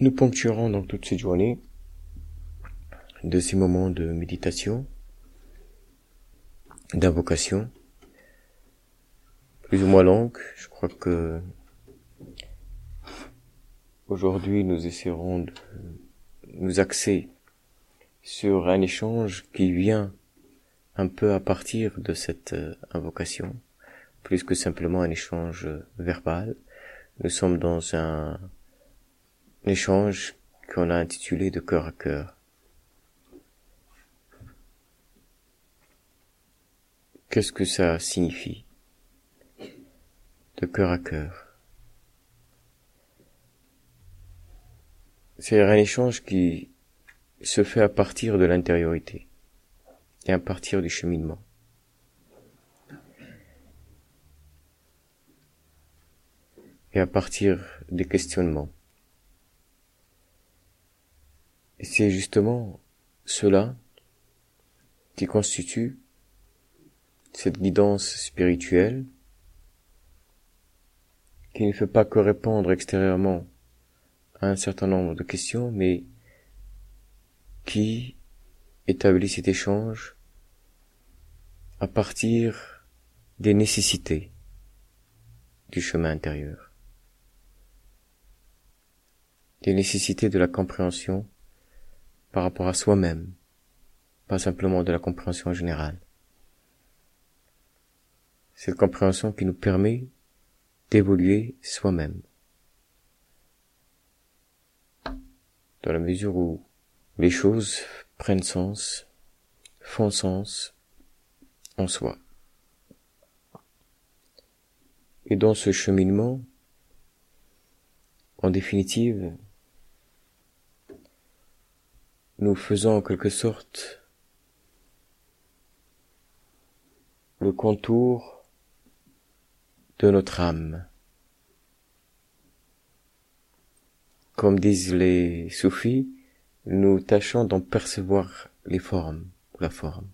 Nous ponctuerons donc toute cette journée de ces moments de méditation, d'invocation, plus ou moins longue. Je crois que aujourd'hui nous essaierons de nous axer sur un échange qui vient un peu à partir de cette euh, invocation, plus que simplement un échange verbal. Nous sommes dans un, échange qu'on a intitulé de cœur à cœur. Qu'est-ce que ça signifie? De cœur à cœur. C'est un échange qui se fait à partir de l'intériorité et à partir du cheminement. Et à partir des questionnements. Et c'est justement cela qui constitue cette guidance spirituelle qui ne fait pas que répondre extérieurement à un certain nombre de questions, mais qui établit cet échange à partir des nécessités du chemin intérieur, des nécessités de la compréhension par rapport à soi-même, pas simplement de la compréhension générale. Cette compréhension qui nous permet d'évoluer soi-même. Dans la mesure où les choses prennent sens, font sens en soi. Et dans ce cheminement, en définitive, nous faisons en quelque sorte le contour de notre âme. Comme disent les soufis, nous tâchons d'en percevoir les formes la forme.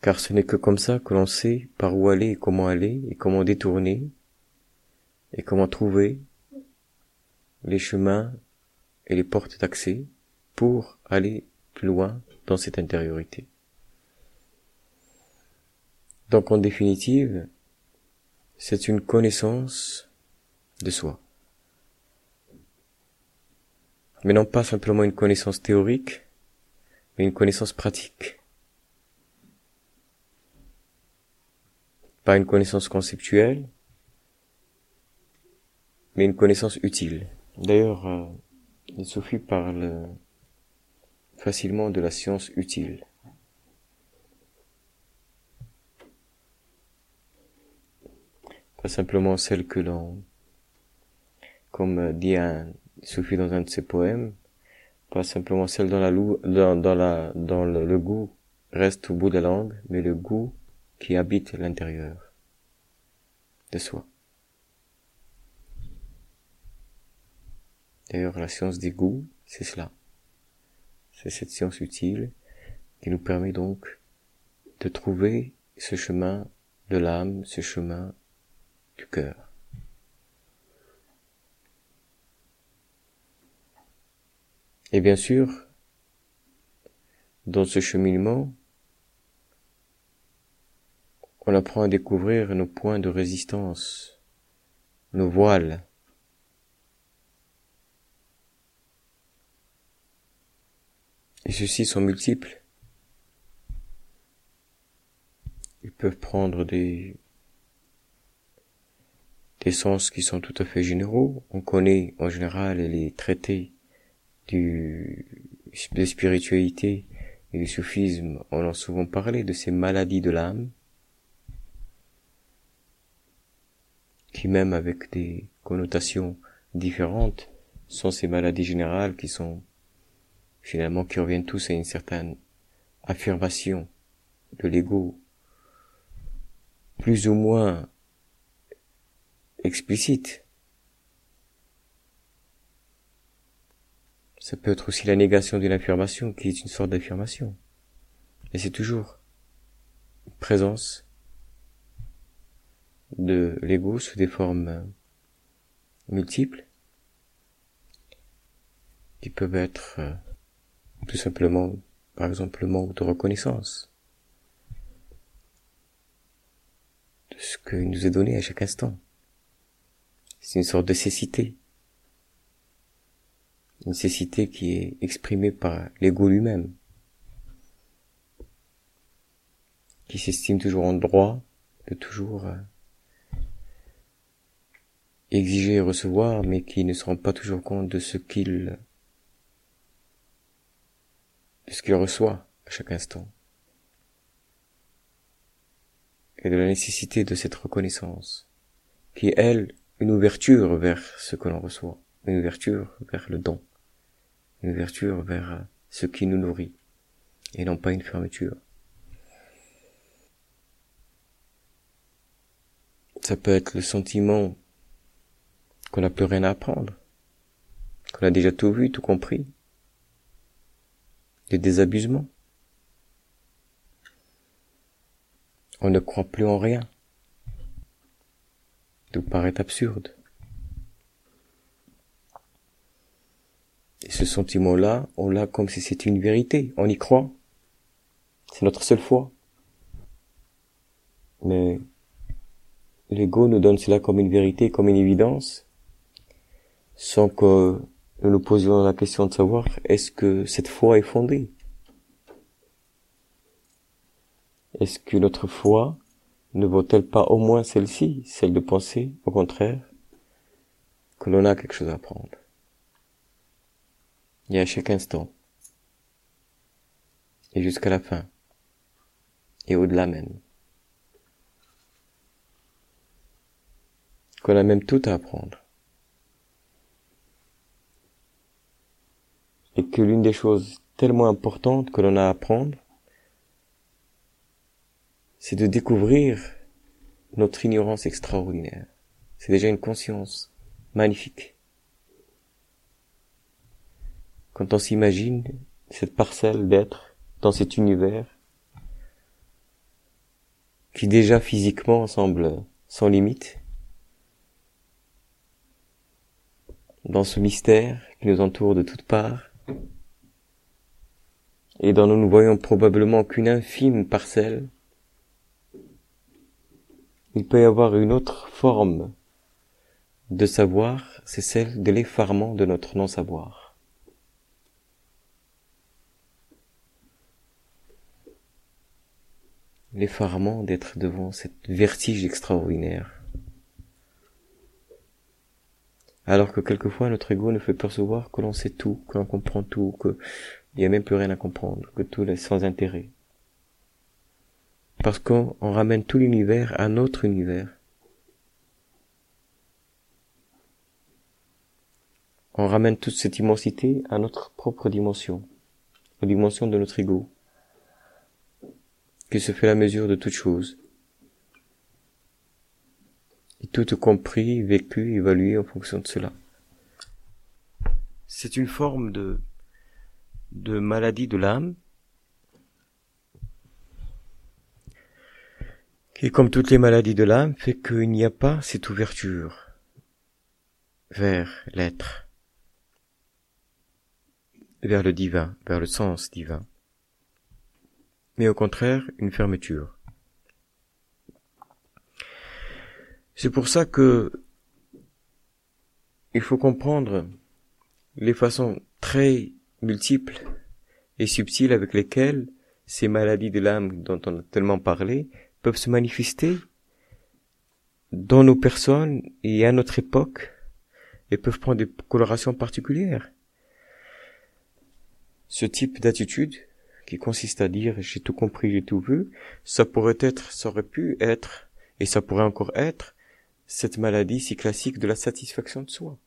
Car ce n'est que comme ça que l'on sait par où aller et comment aller et comment détourner et comment trouver les chemins et les portes d'accès pour aller plus loin dans cette intériorité. Donc en définitive, c'est une connaissance de soi mais non pas simplement une connaissance théorique, mais une connaissance pratique. Pas une connaissance conceptuelle, mais une connaissance utile. D'ailleurs, euh, Sophie parle facilement de la science utile. Pas simplement celle que l'on, comme dit un suffit dans un de ses poèmes, pas simplement celle dans le, goût reste au bout de la langue, mais le goût qui habite l'intérieur de soi. D'ailleurs, la science des goûts, c'est cela. C'est cette science utile qui nous permet donc de trouver ce chemin de l'âme, ce chemin du cœur. Et bien sûr, dans ce cheminement, on apprend à découvrir nos points de résistance, nos voiles. Et ceux-ci sont multiples. Ils peuvent prendre des, des sens qui sont tout à fait généraux. On connaît en général les traités du, de spiritualité et du soufisme, on a souvent parlé de ces maladies de l'âme, qui même avec des connotations différentes, sont ces maladies générales qui sont finalement qui reviennent tous à une certaine affirmation de l'ego, plus ou moins explicite, Ça peut être aussi la négation d'une affirmation qui est une sorte d'affirmation. Et c'est toujours une présence de l'ego sous des formes multiples qui peuvent être euh, tout simplement, par exemple, le manque de reconnaissance de ce qu'il nous est donné à chaque instant. C'est une sorte de cécité. Une cécité qui est exprimée par l'ego lui-même. Qui s'estime toujours en droit de toujours euh, exiger et recevoir, mais qui ne se rend pas toujours compte de ce qu'il de ce qu'il reçoit à chaque instant. Et de la nécessité de cette reconnaissance, qui est, elle, une ouverture vers ce que l'on reçoit, une ouverture vers le don, une ouverture vers ce qui nous nourrit, et non pas une fermeture. Ça peut être le sentiment qu'on n'a plus rien à apprendre, qu'on a déjà tout vu, tout compris, des désabusements. On ne croit plus en rien. Tout paraît absurde. Et ce sentiment-là, on l'a comme si c'était une vérité. On y croit. C'est notre seule foi. Mais l'ego nous donne cela comme une vérité, comme une évidence, sans que nous nous posions la question de savoir est-ce que cette foi est fondée? Est-ce que notre foi ne vaut-elle pas au moins celle-ci, celle de penser, au contraire, que l'on a quelque chose à apprendre? Et à chaque instant, et jusqu'à la fin, et au-delà même. Qu'on a même tout à apprendre. Et que l'une des choses tellement importantes que l'on a à apprendre, c'est de découvrir notre ignorance extraordinaire. C'est déjà une conscience magnifique. Quand on s'imagine cette parcelle d'être dans cet univers qui déjà physiquement semble sans limite, dans ce mystère qui nous entoure de toutes parts, et dont nous ne voyons probablement qu'une infime parcelle, il peut y avoir une autre forme de savoir, c'est celle de l'effarement de notre non-savoir. L'effarement d'être devant cette vertige extraordinaire. Alors que quelquefois notre ego ne fait percevoir que l'on sait tout, que l'on comprend tout, que il n'y a même plus rien à comprendre, que tout est sans intérêt. Parce qu'on ramène tout l'univers à notre univers. On ramène toute cette immensité à notre propre dimension, aux dimensions de notre ego, qui se fait la mesure de toute chose. Et tout compris, vécu, évalué en fonction de cela. C'est une forme de de maladie de l'âme, qui, comme toutes les maladies de l'âme, fait qu'il n'y a pas cette ouverture vers l'être, vers le divin, vers le sens divin, mais au contraire une fermeture. C'est pour ça que il faut comprendre les façons très multiples et subtiles avec lesquelles ces maladies de l'âme dont on a tellement parlé peuvent se manifester dans nos personnes et à notre époque et peuvent prendre des colorations particulières. Ce type d'attitude qui consiste à dire j'ai tout compris, j'ai tout vu, ça pourrait être, ça aurait pu être, et ça pourrait encore être, cette maladie si classique de la satisfaction de soi.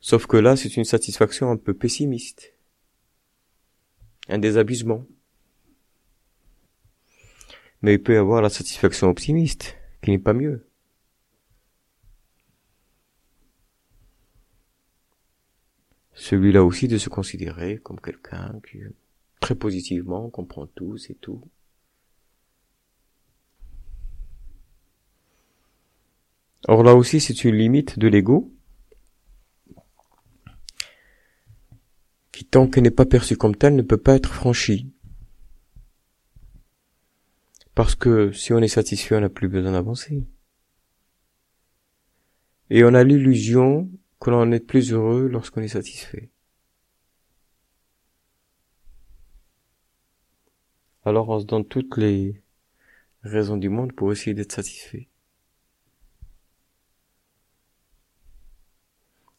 Sauf que là, c'est une satisfaction un peu pessimiste. Un désabusement. Mais il peut y avoir la satisfaction optimiste, qui n'est pas mieux. Celui-là aussi de se considérer comme quelqu'un qui, très positivement, comprend tout, c'est tout. Or là aussi, c'est une limite de l'ego qui, tant qu'elle n'est pas perçue comme telle, ne peut pas être franchie. Parce que si on est satisfait, on n'a plus besoin d'avancer. Et on a l'illusion que l'on est plus heureux lorsqu'on est satisfait. Alors on se donne toutes les raisons du monde pour essayer d'être satisfait.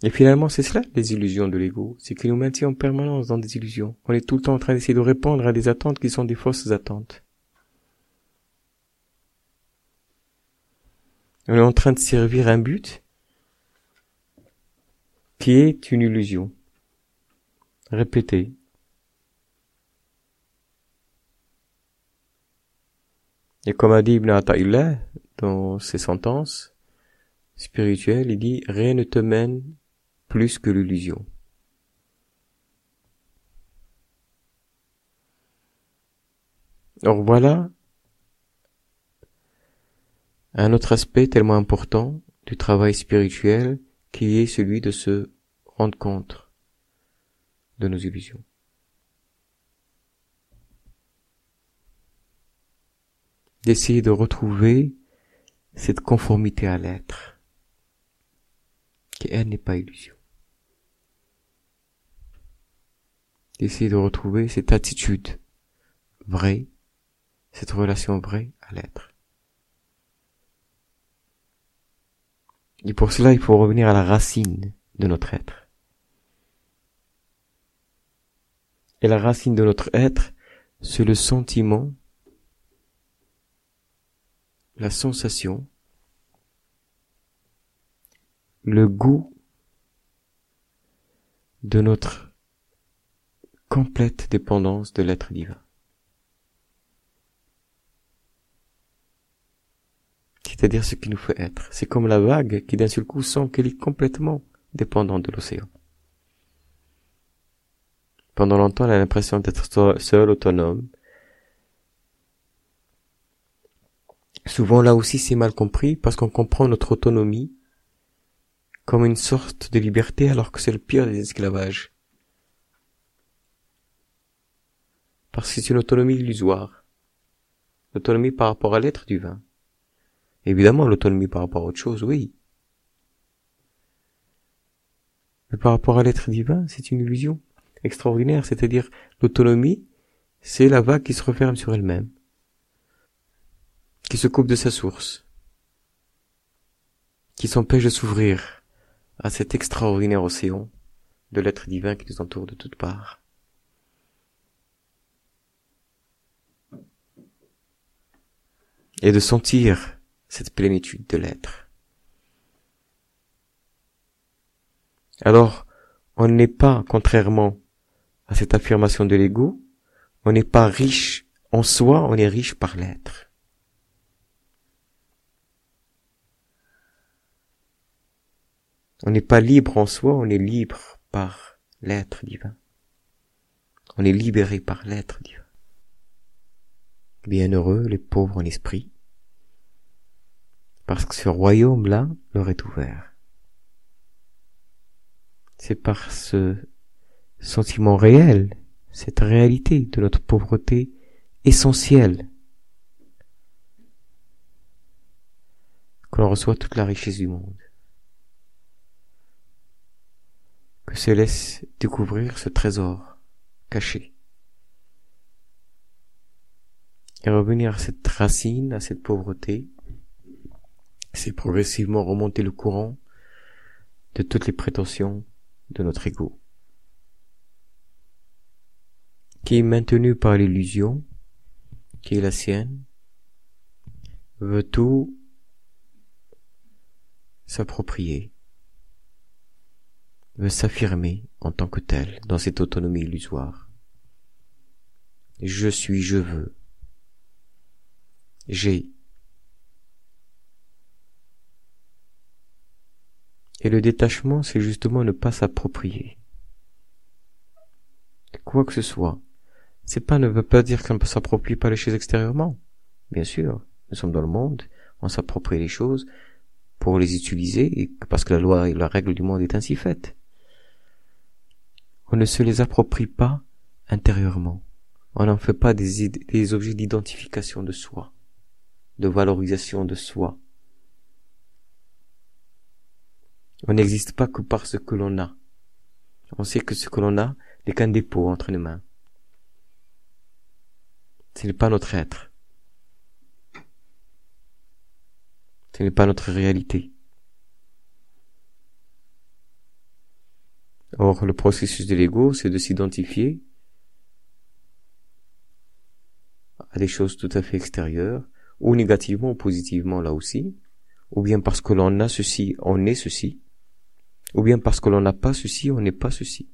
Et finalement, c'est cela, les illusions de l'ego. C'est qu'il nous maintient en permanence dans des illusions. On est tout le temps en train d'essayer de répondre à des attentes qui sont des fausses attentes. On est en train de servir un but qui est une illusion. Répétez. Et comme a dit Ibn Atta'illah dans ses sentences spirituelles, il dit rien ne te mène plus que l'illusion. Or voilà un autre aspect tellement important du travail spirituel qui est celui de se rendre compte de nos illusions. D'essayer de retrouver cette conformité à l'être, qui elle n'est pas illusion. D'essayer de retrouver cette attitude vraie, cette relation vraie à l'être. Et pour cela, il faut revenir à la racine de notre être. Et la racine de notre être, c'est le sentiment, la sensation, le goût de notre complète dépendance de l'être divin. c'est-à-dire ce qui nous fait être. C'est comme la vague qui d'un seul coup sent qu'elle est complètement dépendante de l'océan. Pendant longtemps, elle a l'impression d'être seule, autonome. Souvent, là aussi, c'est mal compris parce qu'on comprend notre autonomie comme une sorte de liberté alors que c'est le pire des esclavages. Parce que c'est une autonomie illusoire. L'autonomie par rapport à l'être du vin. Évidemment, l'autonomie par rapport à autre chose, oui. Mais par rapport à l'être divin, c'est une illusion extraordinaire, c'est-à-dire l'autonomie, c'est la vague qui se referme sur elle-même, qui se coupe de sa source, qui s'empêche de s'ouvrir à cet extraordinaire océan de l'être divin qui nous entoure de toutes parts. Et de sentir cette plénitude de l'être. Alors, on n'est pas, contrairement à cette affirmation de l'ego, on n'est pas riche en soi, on est riche par l'être. On n'est pas libre en soi, on est libre par l'être divin. On est libéré par l'être divin. Bienheureux les pauvres en esprit, parce que ce royaume-là leur est ouvert. C'est par ce sentiment réel, cette réalité de notre pauvreté essentielle, que l'on reçoit toute la richesse du monde. Que se laisse découvrir ce trésor caché. Et revenir à cette racine, à cette pauvreté, c'est progressivement remonter le courant de toutes les prétentions de notre ego, qui est maintenu par l'illusion, qui est la sienne, veut tout s'approprier, veut s'affirmer en tant que tel dans cette autonomie illusoire. Je suis, je veux. J'ai, Et le détachement, c'est justement ne pas s'approprier. Quoi que ce soit. C'est pas ne veut pas dire qu'on ne s'approprie pas les choses extérieurement. Bien sûr, nous sommes dans le monde, on s'approprie les choses pour les utiliser, parce que la loi et la règle du monde est ainsi faite. On ne se les approprie pas intérieurement. On n'en fait pas des objets d'identification de soi, de valorisation de soi. On n'existe pas que par ce que l'on a. On sait que ce que l'on a n'est qu'un dépôt entre nos mains. Ce n'est pas notre être. Ce n'est pas notre réalité. Or, le processus de l'ego, c'est de s'identifier à des choses tout à fait extérieures, ou négativement ou positivement là aussi, ou bien parce que l'on a ceci, on est ceci, ou bien parce que l'on n'a pas ceci, on n'est pas ceci.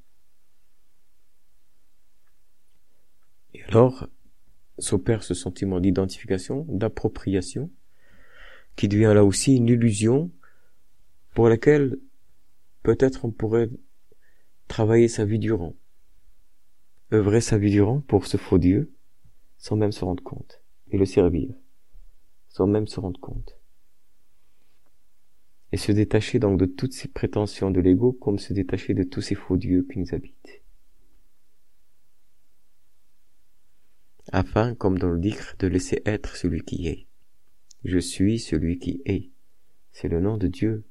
Et alors, s'opère ce sentiment d'identification, d'appropriation, qui devient là aussi une illusion pour laquelle peut-être on pourrait travailler sa vie durant, œuvrer sa vie durant pour ce faux Dieu, sans même se rendre compte, et le servir, sans même se rendre compte. Et se détacher donc de toutes ces prétentions de l'ego comme se détacher de tous ces faux dieux qui nous habitent. Afin, comme dans le dicre, de laisser être celui qui est. Je suis celui qui est. C'est le nom de Dieu.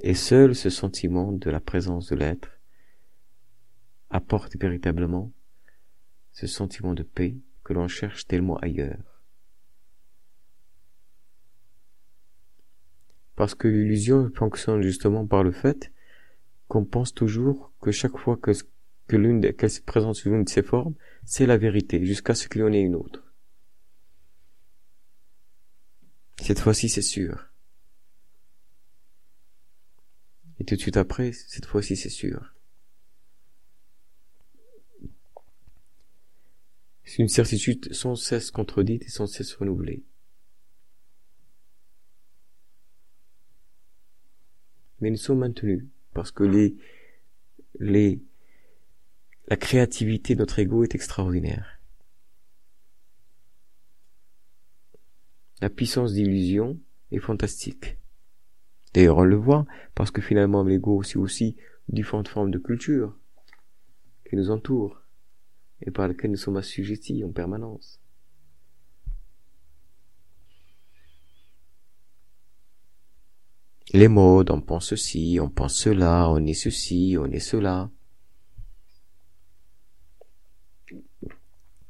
Et seul ce sentiment de la présence de l'être apporte véritablement ce sentiment de paix que l'on cherche tellement ailleurs. Parce que l'illusion fonctionne justement par le fait qu'on pense toujours que chaque fois que, l'une qu'elle se présente sous l'une de ses formes, c'est la vérité, jusqu'à ce qu'il y en ait une autre. Cette fois-ci, c'est sûr. Et tout de suite après, cette fois-ci, c'est sûr. C'est une certitude sans cesse contredite et sans cesse renouvelée. Mais nous sommes maintenus parce que les, les, la créativité de notre ego est extraordinaire. La puissance d'illusion est fantastique. D'ailleurs, on le voit, parce que finalement, l'ego, c'est aussi différentes formes de culture qui nous entourent et par lesquelles nous sommes assujettis en permanence. Les modes, on pense ceci, on pense cela, on est ceci, on est cela.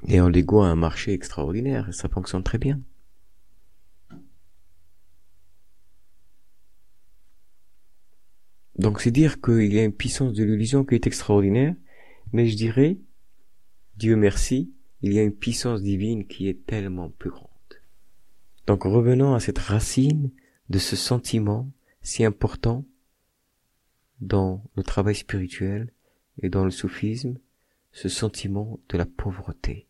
Et en l'ego un marché extraordinaire, et ça fonctionne très bien. Donc c'est dire qu'il y a une puissance de l'illusion qui est extraordinaire, mais je dirais, Dieu merci, il y a une puissance divine qui est tellement plus grande. Donc revenons à cette racine de ce sentiment si important dans le travail spirituel et dans le soufisme, ce sentiment de la pauvreté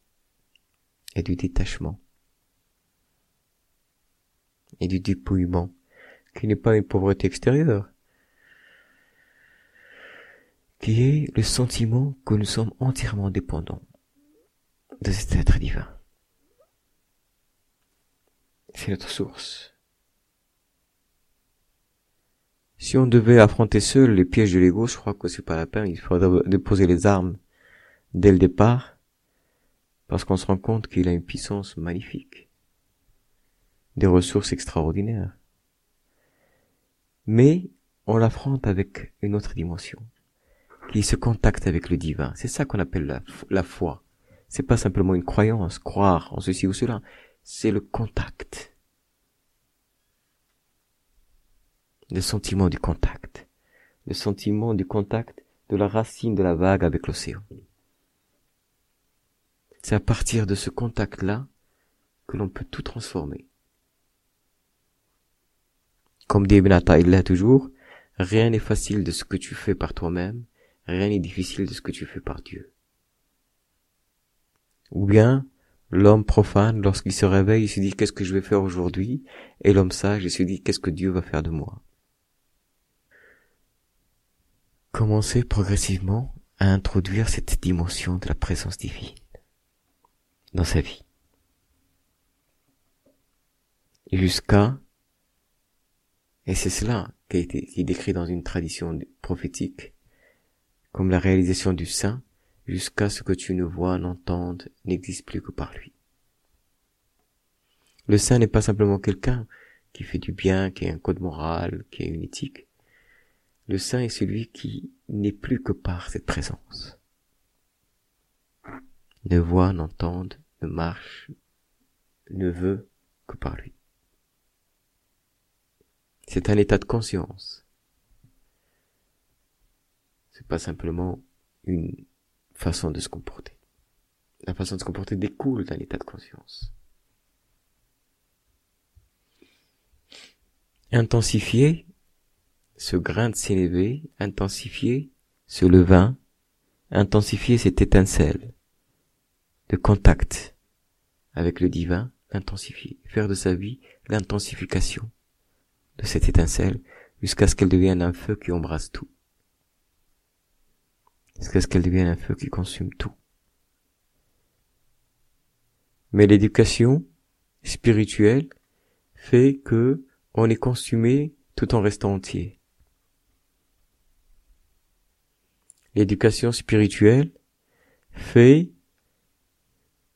et du détachement et du dépouillement, qui n'est pas une pauvreté extérieure, qui est le sentiment que nous sommes entièrement dépendants de cet être divin. C'est notre source. Si on devait affronter seul les pièges de l'ego, je crois que c'est pas la peine. Il faudrait déposer les armes dès le départ, parce qu'on se rend compte qu'il a une puissance magnifique, des ressources extraordinaires. Mais on l'affronte avec une autre dimension qui se contacte avec le divin. C'est ça qu'on appelle la, la foi. C'est pas simplement une croyance, croire en ceci ou cela. C'est le contact. Le sentiment du contact. Le sentiment du contact de la racine de la vague avec l'océan. C'est à partir de ce contact-là que l'on peut tout transformer. Comme dit Ibn il l'a toujours, rien n'est facile de ce que tu fais par toi-même, Rien n'est difficile de ce que tu fais par Dieu. Ou bien, l'homme profane, lorsqu'il se réveille, il se dit qu'est-ce que je vais faire aujourd'hui, et l'homme sage, il se dit qu'est-ce que Dieu va faire de moi? Commencez progressivement à introduire cette dimension de la présence divine dans sa vie. jusqu'à, et c'est cela qui, est décrit dans une tradition prophétique, comme la réalisation du saint, jusqu'à ce que tu ne vois, n'entendes, n'existe plus que par lui. Le saint n'est pas simplement quelqu'un qui fait du bien, qui a un code moral, qui a une éthique. Le saint est celui qui n'est plus que par cette présence. Ne voit, n'entend, ne marche, ne veut que par lui. C'est un état de conscience. C'est pas simplement une façon de se comporter. La façon de se comporter découle d'un état de conscience. Intensifier ce grain de s'élever, intensifier ce levain, intensifier cette étincelle de contact avec le divin, l'intensifier, faire de sa vie l'intensification de cette étincelle jusqu'à ce qu'elle devienne un feu qui embrasse tout. Jusqu'à ce qu'elle devienne un feu qui consume tout. Mais l'éducation spirituelle fait que on est consumé tout en restant entier. L'éducation spirituelle fait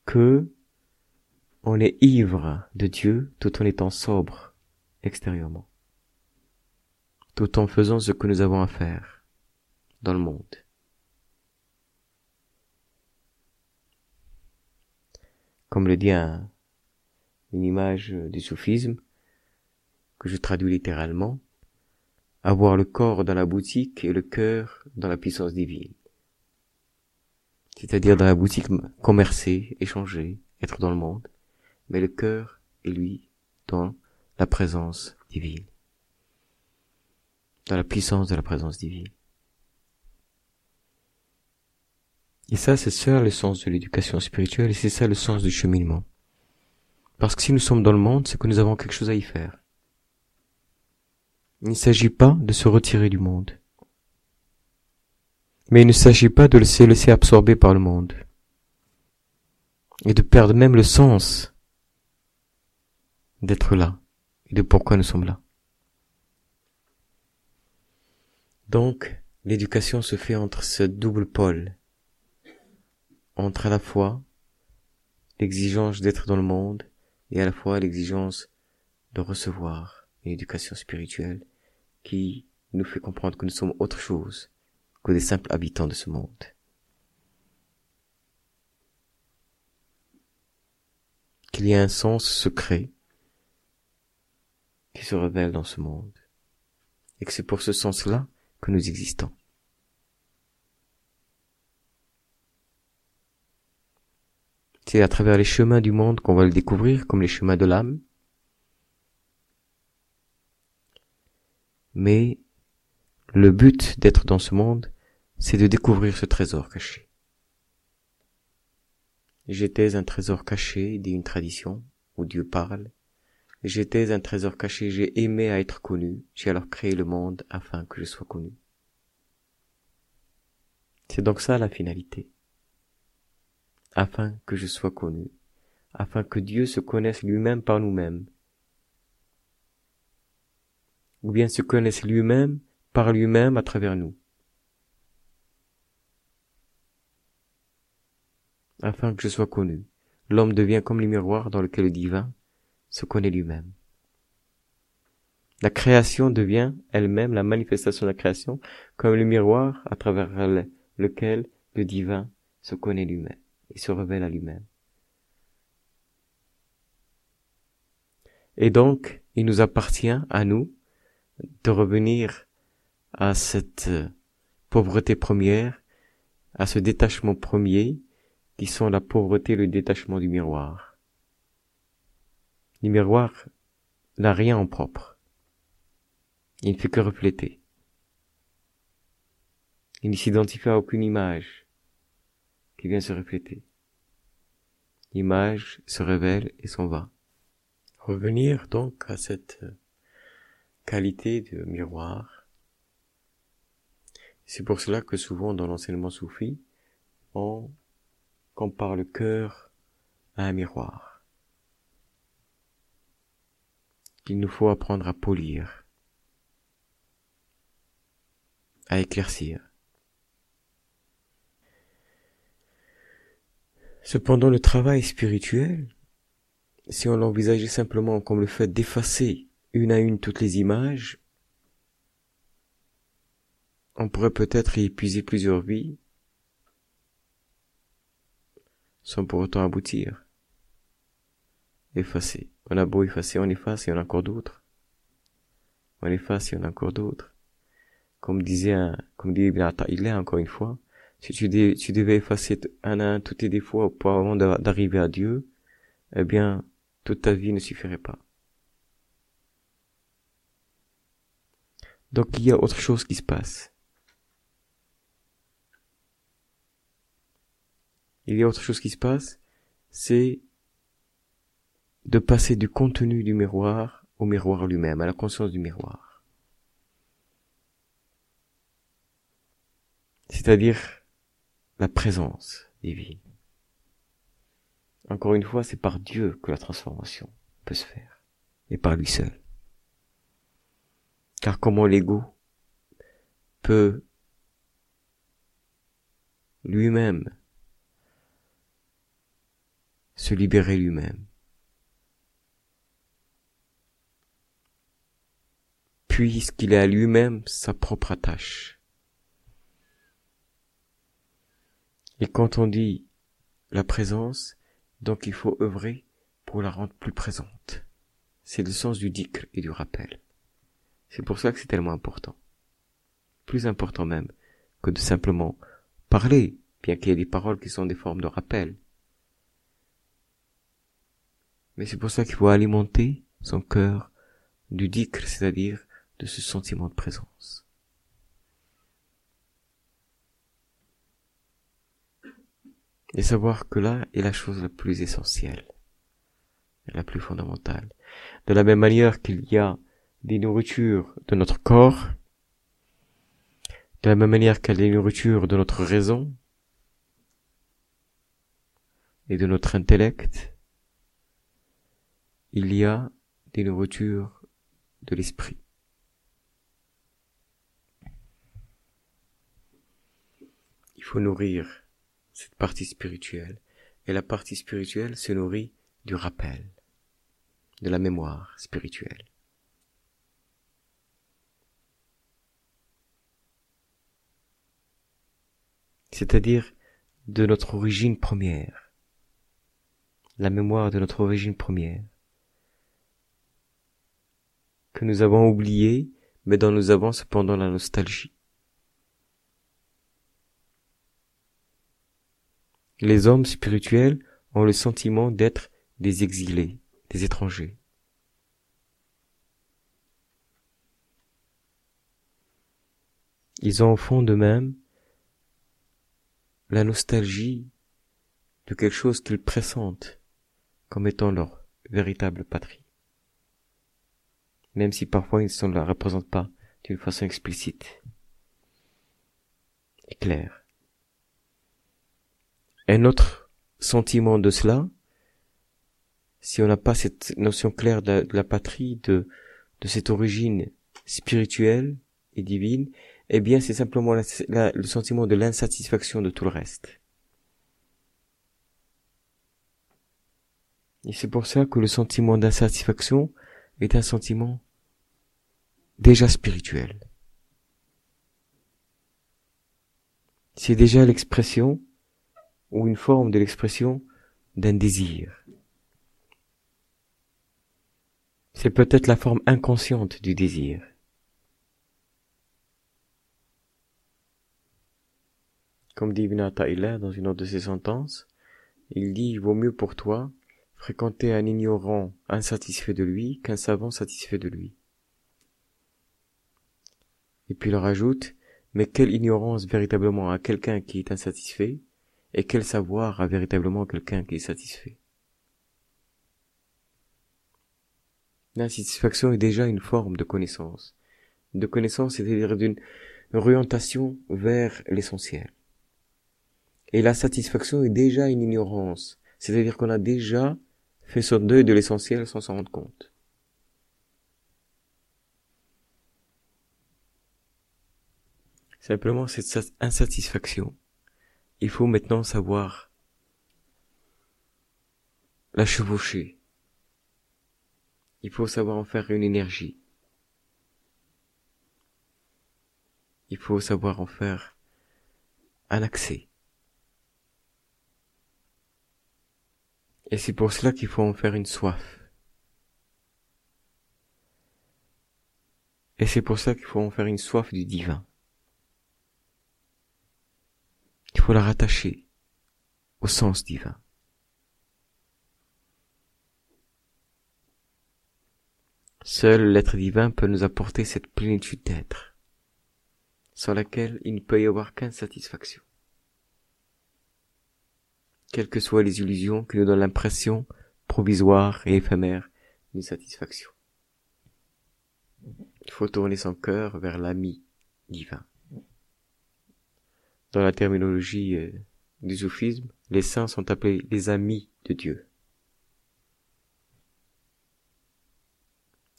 que on est ivre de Dieu tout en étant sobre extérieurement tout en faisant ce que nous avons à faire dans le monde. Comme le dit un, une image du soufisme, que je traduis littéralement, avoir le corps dans la boutique et le cœur dans la puissance divine. C'est-à-dire dans la boutique, commercer, échanger, être dans le monde, mais le cœur est lui dans la présence divine dans la puissance de la présence divine. Et ça, c'est ça le sens de l'éducation spirituelle et c'est ça le sens du cheminement. Parce que si nous sommes dans le monde, c'est que nous avons quelque chose à y faire. Il ne s'agit pas de se retirer du monde. Mais il ne s'agit pas de se laisser absorber par le monde. Et de perdre même le sens d'être là et de pourquoi nous sommes là. Donc, l'éducation se fait entre ce double pôle, entre à la fois l'exigence d'être dans le monde et à la fois l'exigence de recevoir une éducation spirituelle qui nous fait comprendre que nous sommes autre chose que des simples habitants de ce monde. Qu'il y a un sens secret qui se révèle dans ce monde. Et que c'est pour ce sens-là que nous existons. C'est à travers les chemins du monde qu'on va le découvrir, comme les chemins de l'âme. Mais le but d'être dans ce monde, c'est de découvrir ce trésor caché. J'étais un trésor caché, dit une tradition, où Dieu parle, J'étais un trésor caché, j'ai aimé à être connu, j'ai alors créé le monde afin que je sois connu. C'est donc ça la finalité. Afin que je sois connu, afin que Dieu se connaisse lui-même par nous-mêmes, ou bien se connaisse lui-même par lui-même à travers nous. Afin que je sois connu, l'homme devient comme le miroir dans lequel le divin se connaît lui-même. La création devient elle-même la manifestation de la création comme le miroir à travers lequel le divin se connaît lui-même et se révèle à lui-même. Et donc, il nous appartient à nous de revenir à cette pauvreté première, à ce détachement premier, qui sont la pauvreté et le détachement du miroir. Le miroir n'a rien en propre. Il ne fait que refléter. Il ne s'identifie à aucune image qui vient se refléter. L'image se révèle et s'en va. Revenir donc à cette qualité de miroir. C'est pour cela que souvent dans l'enseignement soufi, on compare le cœur à un miroir. qu'il nous faut apprendre à polir, à éclaircir. Cependant, le travail spirituel, si on l'envisageait simplement comme le fait d'effacer une à une toutes les images, on pourrait peut-être y épuiser plusieurs vies sans pour autant aboutir. Effacer. On a beau effacer, on efface et on a encore d'autres. On efface et on a encore d'autres. Comme disait un, comme dit encore une fois, si tu, tu devais effacer un à un tous tes défauts pour avant d'arriver à Dieu, eh bien, toute ta vie ne suffirait pas. Donc il y a autre chose qui se passe. Il y a autre chose qui se passe, c'est de passer du contenu du miroir au miroir lui-même, à la conscience du miroir. C'est-à-dire la présence divine. Encore une fois, c'est par Dieu que la transformation peut se faire, et par lui seul. Car comment l'ego peut lui-même se libérer lui-même puisqu'il à lui-même sa propre attache. Et quand on dit la présence, donc il faut œuvrer pour la rendre plus présente. C'est le sens du dikr et du rappel. C'est pour ça que c'est tellement important. Plus important même que de simplement parler, bien qu'il y ait des paroles qui sont des formes de rappel. Mais c'est pour ça qu'il faut alimenter son cœur du dikr, c'est-à-dire de ce sentiment de présence. Et savoir que là est la chose la plus essentielle, la plus fondamentale. De la même manière qu'il y a des nourritures de notre corps, de la même manière qu'il y a des nourritures de notre raison et de notre intellect, il y a des nourritures de l'esprit. Il faut nourrir cette partie spirituelle. Et la partie spirituelle se nourrit du rappel, de la mémoire spirituelle. C'est-à-dire de notre origine première, la mémoire de notre origine première, que nous avons oubliée, mais dont nous avons cependant la nostalgie. Les hommes spirituels ont le sentiment d'être des exilés, des étrangers. Ils ont au fond d'eux-mêmes la nostalgie de quelque chose qu'ils pressentent comme étant leur véritable patrie. Même si parfois ils ne la représentent pas d'une façon explicite et claire. Un autre sentiment de cela, si on n'a pas cette notion claire de, la patrie, de, de cette origine spirituelle et divine, eh bien c'est simplement le sentiment de l'insatisfaction de tout le reste. Et c'est pour ça que le sentiment d'insatisfaction est un sentiment déjà spirituel. C'est déjà l'expression ou une forme de l'expression d'un désir. C'est peut-être la forme inconsciente du désir. Comme dit Ibn Ta'ila dans une autre de ses sentences, il dit il vaut mieux pour toi fréquenter un ignorant insatisfait de lui qu'un savant satisfait de lui. Et puis il rajoute, mais quelle ignorance véritablement à quelqu'un qui est insatisfait et quel savoir a véritablement quelqu'un qui est satisfait? L'insatisfaction est déjà une forme de connaissance. De connaissance, c'est-à-dire d'une orientation vers l'essentiel. Et la satisfaction est déjà une ignorance, c'est-à-dire qu'on a déjà fait son deuil de l'essentiel sans s'en rendre compte. Simplement, cette insatisfaction il faut maintenant savoir la chevaucher. Il faut savoir en faire une énergie. Il faut savoir en faire un accès. Et c'est pour cela qu'il faut en faire une soif. Et c'est pour ça qu'il faut en faire une soif du divin. Il faut la rattacher au sens divin. Seul l'être divin peut nous apporter cette plénitude d'être, sans laquelle il ne peut y avoir qu'une satisfaction quelles que soient les illusions qui nous donnent l'impression provisoire et éphémère d'une satisfaction. Il faut tourner son cœur vers l'ami divin. Dans la terminologie euh, du soufisme, les saints sont appelés les amis de Dieu.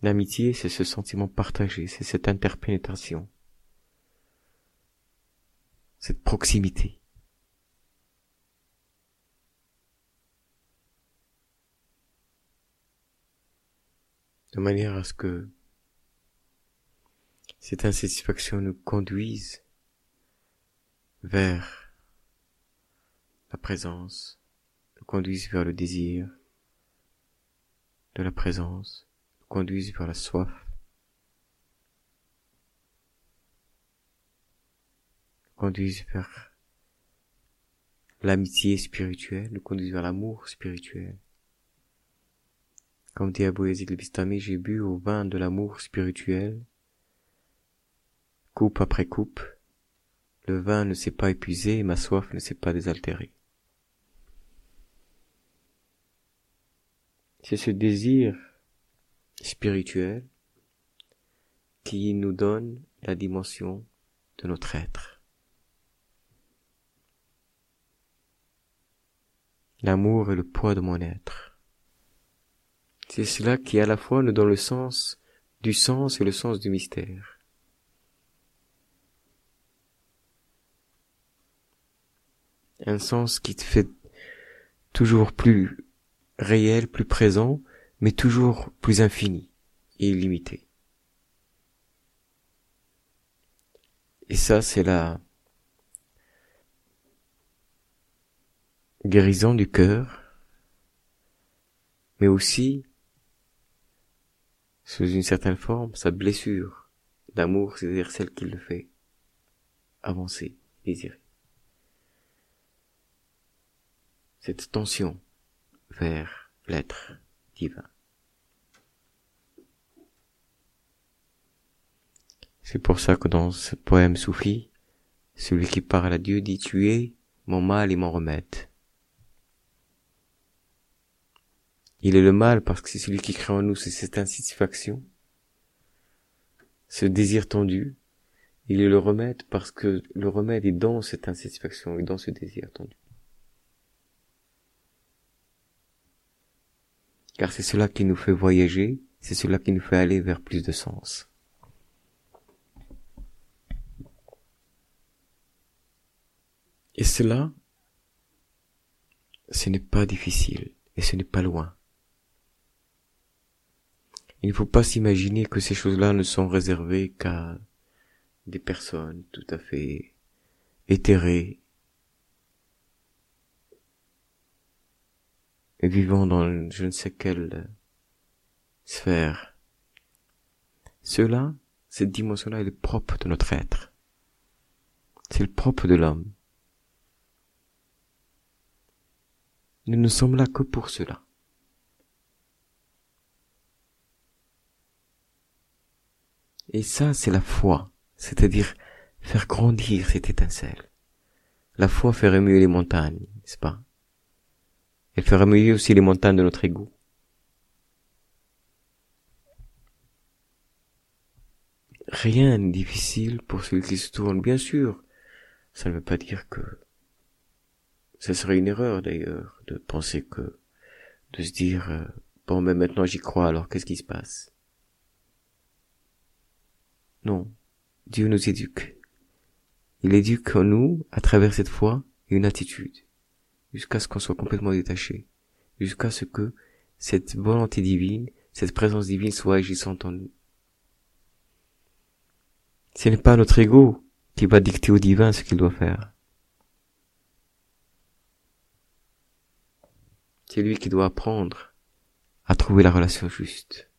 L'amitié, c'est ce sentiment partagé, c'est cette interpénétration, cette proximité. de manière à ce que cette insatisfaction nous conduise vers la présence, nous conduise vers le désir de la présence, nous conduise vers la soif, nous conduise vers l'amitié spirituelle, nous conduise vers l'amour spirituel. Comme dit Abou Yazid Bistami, j'ai bu au vin de l'amour spirituel, coupe après coupe. Le vin ne s'est pas épuisé et ma soif ne s'est pas désaltérée. C'est ce désir spirituel qui nous donne la dimension de notre être. L'amour est le poids de mon être. C'est cela qui à la fois nous donne le sens du sens et le sens du mystère. Un sens qui te fait toujours plus réel, plus présent, mais toujours plus infini et illimité. Et ça, c'est la guérison du cœur, mais aussi sous une certaine forme, sa blessure d'amour, c'est-à-dire celle qui le fait avancer, désirer. Cette tension vers l'être divin. C'est pour ça que dans ce poème soufi, celui qui parle à Dieu dit tu es mon mal et mon remède. Il est le mal parce que c'est celui qui crée en nous, cette insatisfaction, ce désir tendu. Il est le remède parce que le remède est dans cette insatisfaction et dans ce désir tendu. Car c'est cela qui nous fait voyager, c'est cela qui nous fait aller vers plus de sens. Et cela, ce n'est pas difficile et ce n'est pas loin. Il ne faut pas s'imaginer que ces choses-là ne sont réservées qu'à des personnes tout à fait éthérées et vivant dans je ne sais quelle sphère. Cela, cette dimension-là, est propre de notre être. C'est le propre de l'homme. Nous ne sommes là que pour cela. Et ça, c'est la foi, c'est-à-dire faire grandir cette étincelle. La foi fait remuer les montagnes, n'est-ce pas? Elle fait remuer aussi les montagnes de notre ego. Rien n'est difficile pour celui qui se tourne, bien sûr. Ça ne veut pas dire que ce serait une erreur d'ailleurs de penser que de se dire euh, bon mais maintenant j'y crois alors qu'est-ce qui se passe? Non, Dieu nous éduque. il éduque en nous, à travers cette foi, une attitude, jusqu'à ce qu'on soit complètement détaché, jusqu'à ce que cette volonté divine, cette présence divine soit agissante en nous. Ce n'est pas notre ego qui va dicter au divin ce qu'il doit faire. C'est lui qui doit apprendre à trouver la relation juste,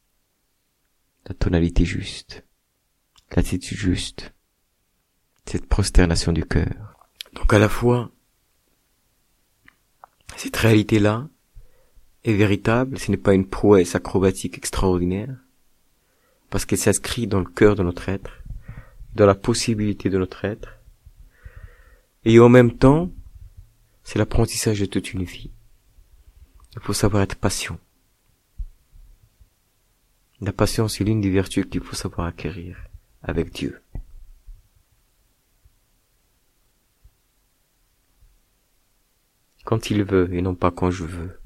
la tonalité juste, l'attitude juste, cette prosternation du cœur. Donc à la fois, cette réalité-là est véritable, ce n'est pas une prouesse acrobatique extraordinaire, parce qu'elle s'inscrit dans le cœur de notre être, dans la possibilité de notre être, et en même temps, c'est l'apprentissage de toute une vie. Il faut savoir être patient. La patience est l'une des vertus qu'il faut savoir acquérir avec Dieu. Quand il veut et non pas quand je veux.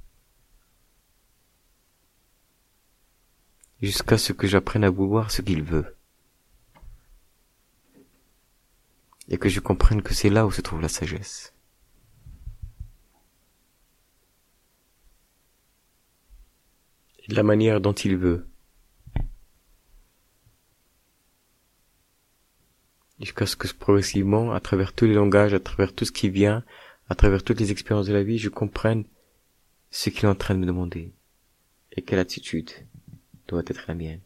Jusqu'à ce que j'apprenne à vouloir ce qu'il veut. Et que je comprenne que c'est là où se trouve la sagesse. Et la manière dont il veut. jusqu'à ce que progressivement, à travers tous les langages, à travers tout ce qui vient, à travers toutes les expériences de la vie, je comprenne ce qu'il est en train de me demander et quelle attitude doit être la mienne.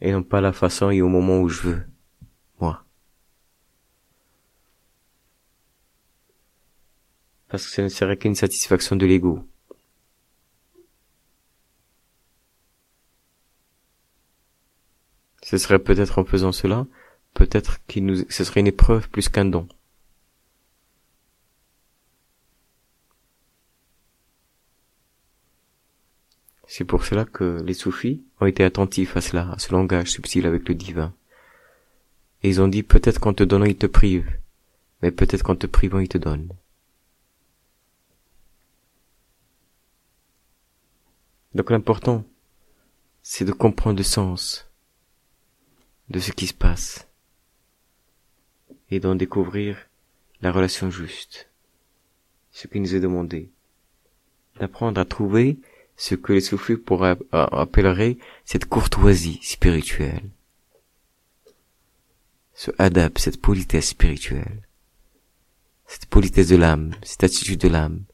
Et non pas la façon et au moment où je veux, moi. Parce que ce ne serait qu'une satisfaction de l'ego. Ce serait peut-être en faisant cela, peut-être qu'il nous, ce serait une épreuve plus qu'un don. C'est pour cela que les soufis ont été attentifs à cela, à ce langage subtil avec le divin. Et ils ont dit peut-être qu'en te donnant il te prive, mais peut-être qu'en te privant il te donne. Donc l'important, c'est de comprendre le sens, de ce qui se passe et d'en découvrir la relation juste, ce qui nous est demandé, d'apprendre à trouver ce que les soufis pourraient appeler cette courtoisie spirituelle, ce adab, cette politesse spirituelle, cette politesse de l'âme, cette attitude de l'âme,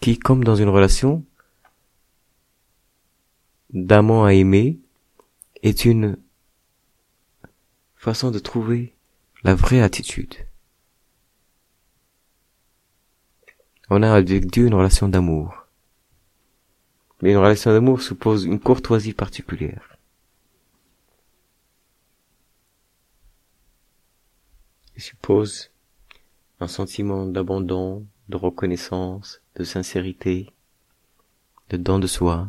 qui, comme dans une relation d'amant à aimer, est une façon de trouver la vraie attitude. On a avec Dieu une relation d'amour. Mais une relation d'amour suppose une courtoisie particulière. Il suppose un sentiment d'abandon, de reconnaissance, de sincérité, de don de soi,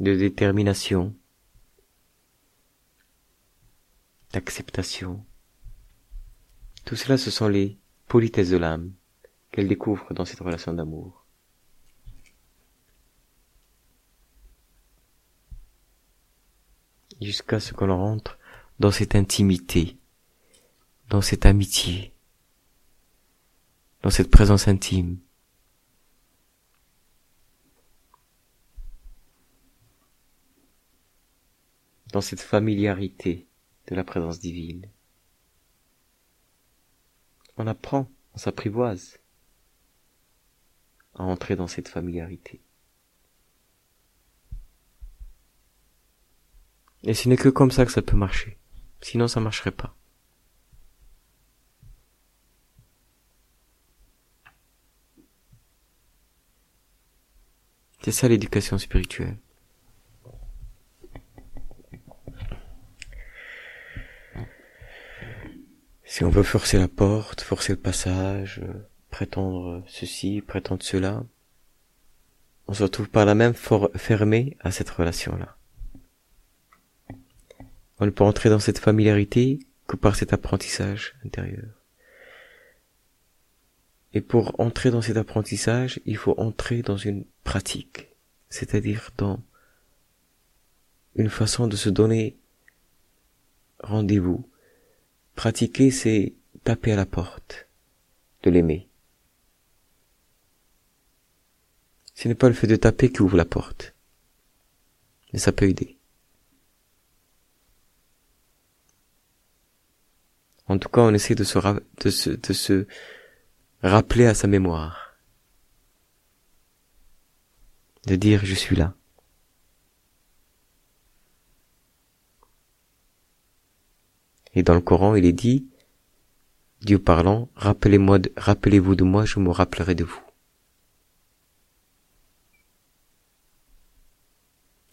de détermination, d'acceptation. Tout cela, ce sont les politesses de l'âme qu'elle découvre dans cette relation d'amour. Jusqu'à ce qu'on rentre dans cette intimité, dans cette amitié, dans cette présence intime, dans cette familiarité de la présence divine. On apprend, on s'apprivoise à entrer dans cette familiarité. Et ce n'est que comme ça que ça peut marcher. Sinon ça marcherait pas. C'est ça l'éducation spirituelle. Si on veut forcer la porte, forcer le passage, euh, prétendre ceci, prétendre cela, on se retrouve par là même fermé à cette relation-là. On ne peut entrer dans cette familiarité que par cet apprentissage intérieur. Et pour entrer dans cet apprentissage, il faut entrer dans une pratique, c'est-à-dire dans une façon de se donner rendez-vous. Pratiquer, c'est taper à la porte de l'aimer. Ce n'est pas le fait de taper qui ouvre la porte, mais ça peut aider. En tout cas, on essaie de se, de se, de se rappeler à sa mémoire. De dire je suis là. Et dans le Coran, il est dit, Dieu parlant, rappelez-moi, rappelez-vous de moi, je me rappellerai de vous.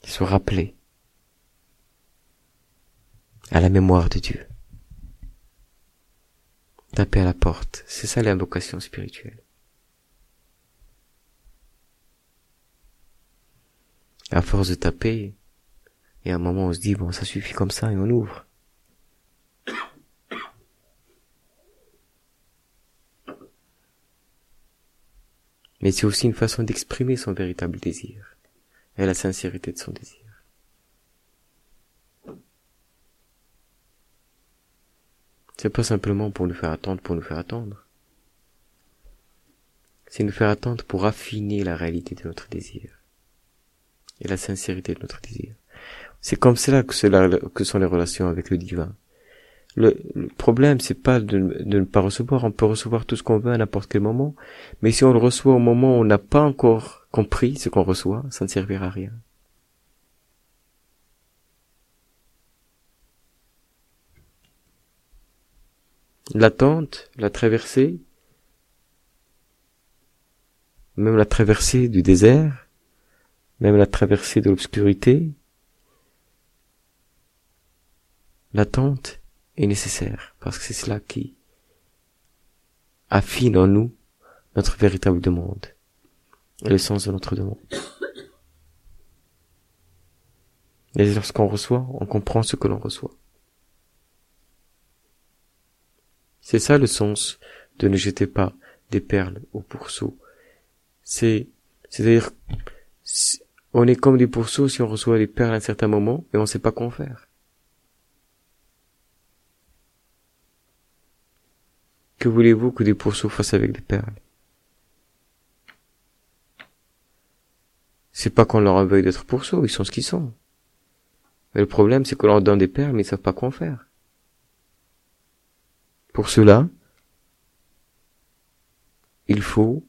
Se rappeler à la mémoire de Dieu. Taper à la porte, c'est ça l'invocation spirituelle. À force de taper, et à un moment on se dit bon ça suffit comme ça et on ouvre. Mais c'est aussi une façon d'exprimer son véritable désir et la sincérité de son désir. C'est pas simplement pour nous faire attendre pour nous faire attendre. C'est nous faire attendre pour affiner la réalité de notre désir et la sincérité de notre désir. C'est comme cela que, sont les relations avec le divin. Le, problème, c'est pas de, ne pas recevoir. On peut recevoir tout ce qu'on veut à n'importe quel moment. Mais si on le reçoit au moment où on n'a pas encore compris ce qu'on reçoit, ça ne servira à rien. L'attente, la traversée, même la traversée du désert, même la traversée de l'obscurité, l'attente est nécessaire, parce que c'est cela qui affine en nous notre véritable demande, et le sens de notre demande. Et lorsqu'on reçoit, on comprend ce que l'on reçoit. C'est ça le sens de ne jeter pas des perles au pourceau. C'est, c'est-à-dire, on est comme des pourceaux si on reçoit des perles à un certain moment et on ne sait pas quoi en faire. Que voulez-vous que des pourceaux fassent avec des perles? C'est pas qu'on leur veuille d'être pourceaux, ils sont ce qu'ils sont. Mais le problème, c'est qu'on leur donne des perles, mais ils savent pas quoi en faire. Pour cela, il faut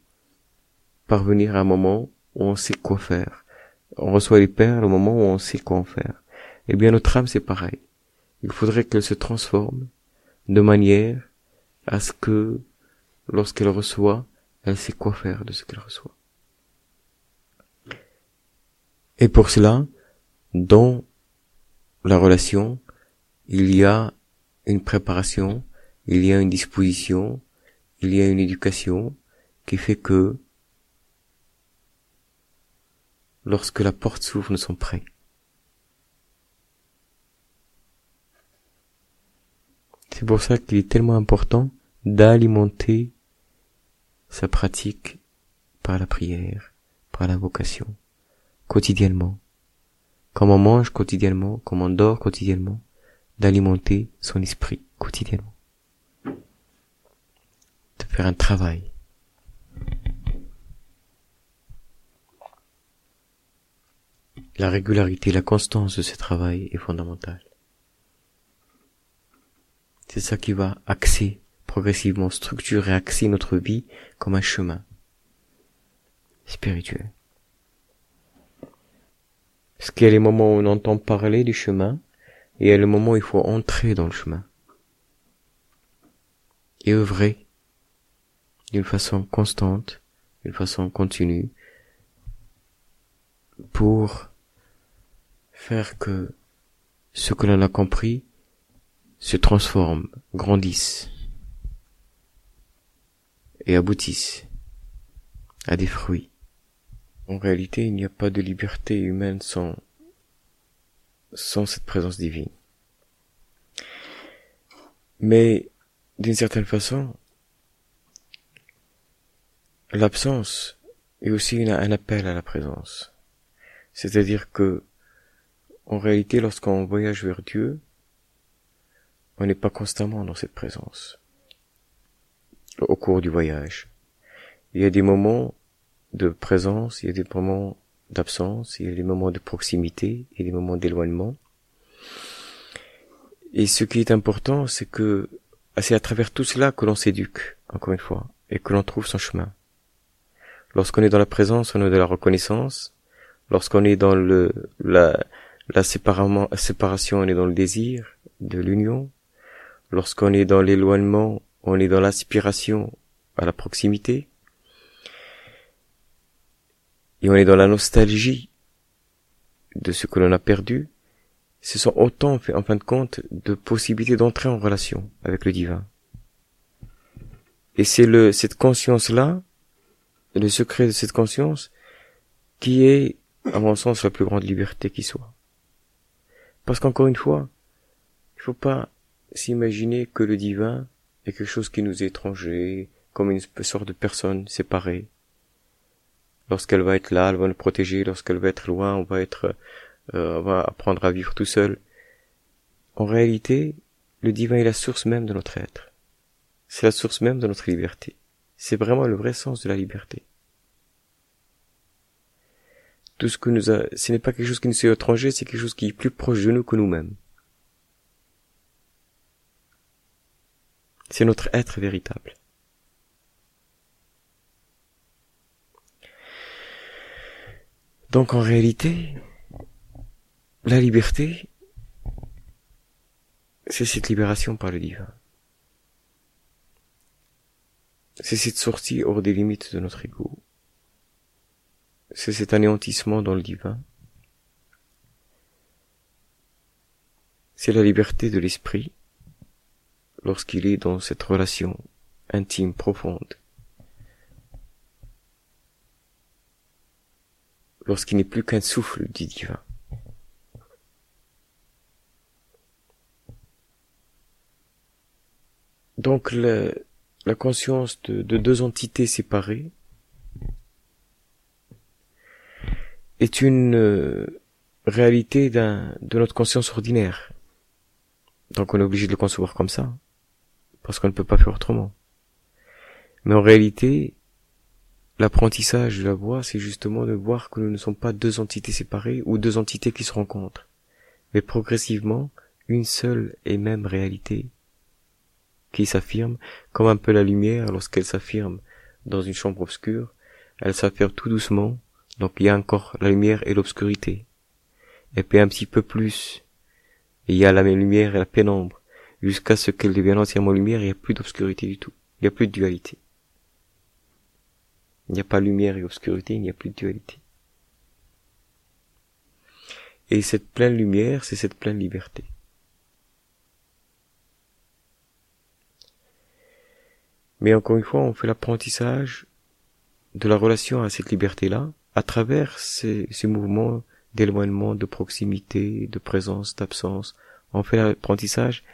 parvenir à un moment où on sait quoi faire. On reçoit les perles au moment où on sait quoi en faire. Eh bien, notre âme, c'est pareil. Il faudrait qu'elle se transforme de manière à ce que lorsqu'elle reçoit, elle sait quoi faire de ce qu'elle reçoit. Et pour cela, dans la relation, il y a une préparation, il y a une disposition, il y a une éducation qui fait que lorsque la porte s'ouvre, nous sommes prêts. C'est pour ça qu'il est tellement important d'alimenter sa pratique par la prière, par l'invocation, quotidiennement. Comme on mange quotidiennement, comme on dort quotidiennement, d'alimenter son esprit quotidiennement. De faire un travail. La régularité, la constance de ce travail est fondamentale. C'est ça qui va axer progressivement structurer et axer notre vie comme un chemin spirituel. Parce qu'il y a les moments où on entend parler du chemin, et il y a le moment où il faut entrer dans le chemin. Et œuvrer d'une façon constante, d'une façon continue, pour faire que ce que l'on a compris se transforme, grandisse et aboutissent à des fruits. En réalité, il n'y a pas de liberté humaine sans, sans cette présence divine. Mais, d'une certaine façon, l'absence est aussi un appel à la présence. C'est-à-dire que, en réalité, lorsqu'on voyage vers Dieu, on n'est pas constamment dans cette présence. Au cours du voyage. Il y a des moments de présence, il y a des moments d'absence, il y a des moments de proximité et des moments d'éloignement. Et ce qui est important, c'est que c'est à travers tout cela que l'on s'éduque, encore une fois, et que l'on trouve son chemin. Lorsqu'on est dans la présence, on est de la reconnaissance. Lorsqu'on est dans le, la, la séparation, on est dans le désir de l'union. Lorsqu'on est dans l'éloignement, on est dans l'aspiration à la proximité. Et on est dans la nostalgie de ce que l'on a perdu. Ce sont autant, en fin de compte, de possibilités d'entrer en relation avec le divin. Et c'est le, cette conscience-là, le secret de cette conscience, qui est, à mon sens, la plus grande liberté qui soit. Parce qu'encore une fois, il faut pas s'imaginer que le divin quelque chose qui nous est étranger, comme une sorte de personne séparée. Lorsqu'elle va être là, elle va nous protéger. Lorsqu'elle va être loin, on va être, euh, on va apprendre à vivre tout seul. En réalité, le divin est la source même de notre être. C'est la source même de notre liberté. C'est vraiment le vrai sens de la liberté. Tout ce que nous a, ce n'est pas quelque chose qui nous est étranger, c'est quelque chose qui est plus proche de nous que nous-mêmes. C'est notre être véritable. Donc en réalité, la liberté, c'est cette libération par le divin. C'est cette sortie hors des limites de notre ego. C'est cet anéantissement dans le divin. C'est la liberté de l'esprit lorsqu'il est dans cette relation intime, profonde. Lorsqu'il n'est plus qu'un souffle du divin. Donc la, conscience de, deux entités séparées est une euh, réalité de notre conscience ordinaire. Donc on est obligé de le concevoir comme ça parce qu'on ne peut pas faire autrement. Mais en réalité, l'apprentissage de la voix, c'est justement de voir que nous ne sommes pas deux entités séparées ou deux entités qui se rencontrent, mais progressivement une seule et même réalité qui s'affirme comme un peu la lumière lorsqu'elle s'affirme dans une chambre obscure, elle s'affirme tout doucement, donc il y a encore la lumière et l'obscurité. Et puis un petit peu plus, il y a la même lumière et la pénombre jusqu'à ce qu'elle devienne entièrement lumière, il n'y a plus d'obscurité du tout. Il n'y a plus de dualité. Il n'y a pas lumière et obscurité, il n'y a plus de dualité. Et cette pleine lumière, c'est cette pleine liberté. Mais encore une fois, on fait l'apprentissage de la relation à cette liberté-là à travers ces, ces mouvements d'éloignement, de proximité, de présence, d'absence. On fait l'apprentissage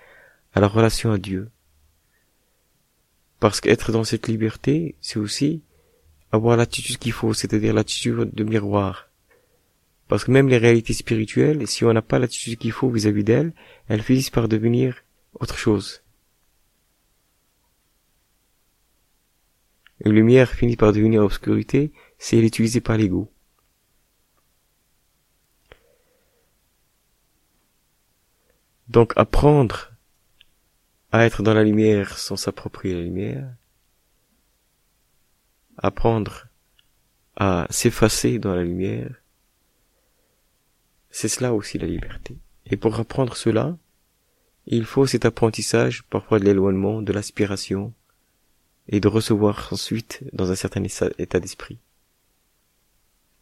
à la relation à Dieu. Parce qu'être dans cette liberté, c'est aussi avoir l'attitude qu'il faut, c'est-à-dire l'attitude de miroir. Parce que même les réalités spirituelles, si on n'a pas l'attitude qu'il faut vis-à-vis d'elles, elles finissent par devenir autre chose. Une lumière finit par devenir obscurité si elle est utilisée par l'ego. Donc apprendre à être dans la lumière sans s'approprier la lumière, apprendre à s'effacer dans la lumière, c'est cela aussi la liberté. Et pour apprendre cela, il faut cet apprentissage, parfois de l'éloignement, de l'aspiration, et de recevoir ensuite dans un certain état d'esprit.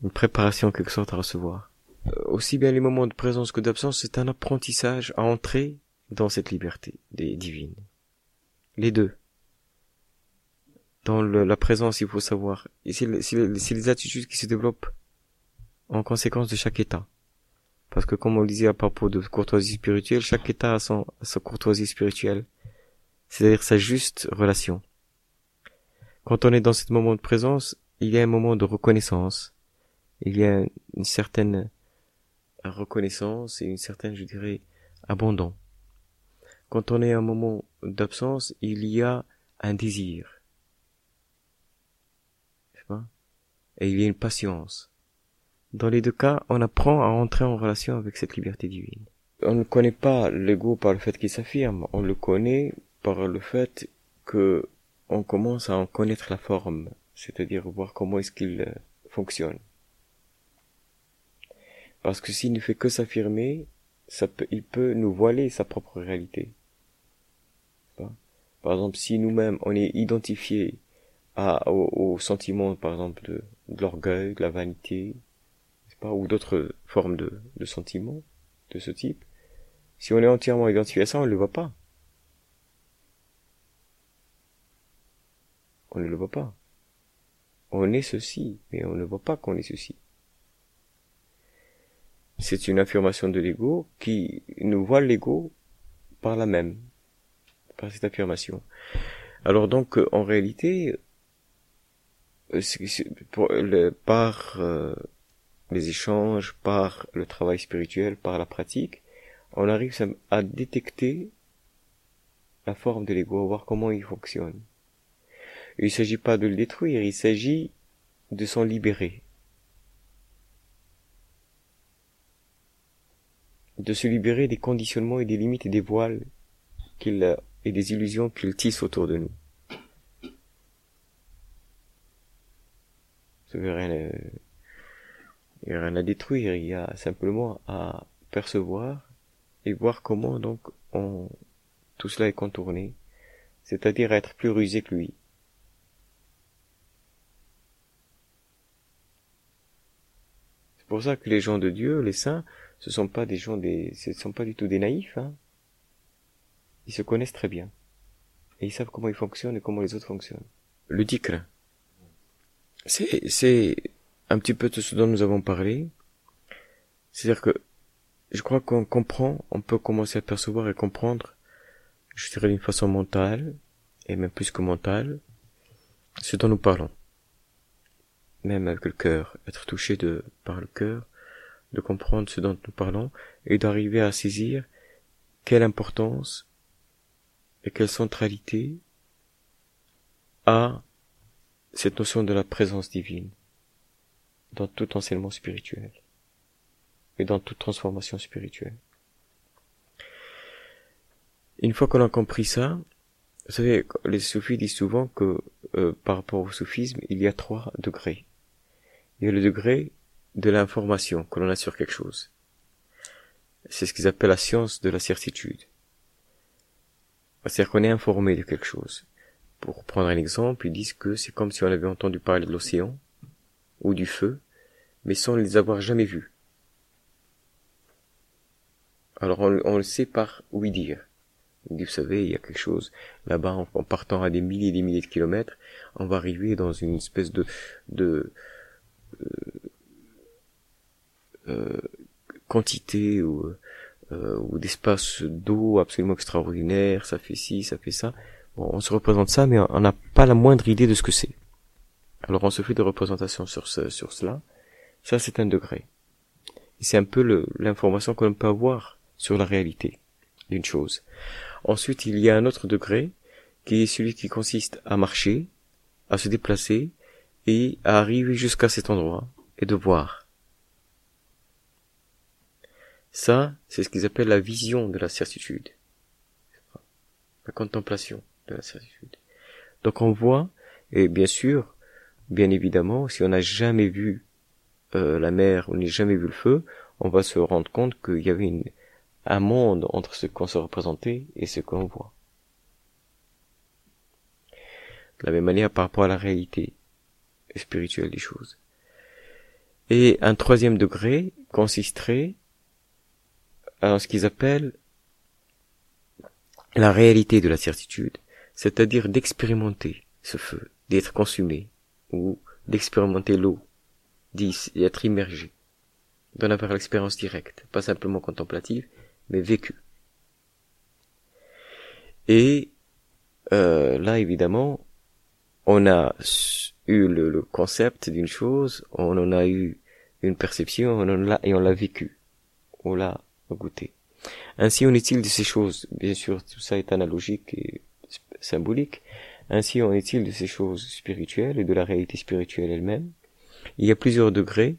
Une préparation en quelque sorte à recevoir. Euh, aussi bien les moments de présence que d'absence, c'est un apprentissage à entrer dans cette liberté des divines. Les deux. Dans la présence, il faut savoir. Et c'est les attitudes qui se développent en conséquence de chaque état. Parce que comme on disait à propos de courtoisie spirituelle, chaque état a son, sa courtoisie spirituelle. C'est-à-dire sa juste relation. Quand on est dans ce moment de présence, il y a un moment de reconnaissance. Il y a une certaine reconnaissance et une certaine, je dirais, abandon. Quand on est à un moment d'absence, il y a un désir. Et il y a une patience. Dans les deux cas, on apprend à entrer en relation avec cette liberté divine. On ne connaît pas l'ego par le fait qu'il s'affirme, on le connaît par le fait que on commence à en connaître la forme, c'est-à-dire voir comment est-ce qu'il euh, fonctionne. Parce que s'il ne fait que s'affirmer, ça peut, il peut nous voiler sa propre réalité. Par exemple, si nous-mêmes on est identifié à, au, sentiment, par exemple, de, l'orgueil, de la vanité, pas, ou d'autres formes de, de sentiments de ce type, si on est entièrement identifié à ça, on ne le voit pas. On ne le voit pas. On est ceci, mais on ne voit pas qu'on est ceci. C'est une affirmation de l'ego qui nous voit l'ego par la même, par cette affirmation. Alors donc, en réalité, euh, par euh, les échanges, par le travail spirituel, par la pratique, on arrive à détecter la forme de l'ego, à voir comment il fonctionne. Il ne s'agit pas de le détruire, il s'agit de s'en libérer. De se libérer des conditionnements et des limites et des voiles qu'il et des illusions qu'il tisse autour de nous. Il n'y a rien à détruire, il y a simplement à percevoir et voir comment donc on, tout cela est contourné, c'est-à-dire être plus rusé que lui. C'est pour ça que les gens de Dieu, les saints, ce sont pas des gens des, ce sont pas du tout des naïfs, hein. Ils se connaissent très bien. Et ils savent comment ils fonctionnent et comment les autres fonctionnent. Le dikr. C'est, c'est un petit peu de ce dont nous avons parlé. C'est-à-dire que je crois qu'on comprend, on peut commencer à percevoir et comprendre, je dirais d'une façon mentale, et même plus que mentale, ce dont nous parlons. Même avec le cœur, être touché de, par le cœur, de comprendre ce dont nous parlons, et d'arriver à saisir quelle importance et quelle centralité a cette notion de la présence divine dans tout enseignement spirituel et dans toute transformation spirituelle. Une fois qu'on a compris ça, vous savez, les soufis disent souvent que euh, par rapport au soufisme, il y a trois degrés. Il y a le degré de l'information que l'on a sur quelque chose. C'est ce qu'ils appellent la science de la certitude. C'est-à-dire qu'on est informé de quelque chose. Pour prendre un exemple, ils disent que c'est comme si on avait entendu parler de l'océan ou du feu, mais sans les avoir jamais vus. Alors on, le sait par oui dire. Vous savez, il y a quelque chose là-bas en, partant à des milliers et des milliers de kilomètres, on va arriver dans une espèce de de euh, euh, quantité ou euh, ou d'espace d'eau absolument extraordinaire, ça fait ci, ça fait ça. Bon, on se représente ça, mais on n'a pas la moindre idée de ce que c'est. Alors on se fait des représentations sur, ce, sur cela. Ça, c'est un degré. C'est un peu l'information qu'on peut avoir sur la réalité d'une chose. Ensuite, il y a un autre degré qui est celui qui consiste à marcher, à se déplacer et à arriver jusqu'à cet endroit et de voir. Ça, c'est ce qu'ils appellent la vision de la certitude. La contemplation de la certitude. Donc on voit, et bien sûr, bien évidemment, si on n'a jamais vu euh, la mer, on n'a jamais vu le feu, on va se rendre compte qu'il y avait une, un monde entre ce qu'on se représentait et ce qu'on voit. De la même manière par rapport à la réalité spirituelle des choses. Et un troisième degré consisterait à ce qu'ils appellent la réalité de la certitude, c'est-à-dire d'expérimenter ce feu, d'être consumé, ou d'expérimenter l'eau, d'être immergé, d'en avoir l'expérience directe, pas simplement contemplative, mais vécue. Et euh, là, évidemment, on a eu le, concept d'une chose, on en a eu une perception, on en et on l'a vécu. On l'a goûté. Ainsi en est-il de ces choses? Bien sûr, tout ça est analogique et symbolique. Ainsi en est-il de ces choses spirituelles et de la réalité spirituelle elle-même? Il y a plusieurs degrés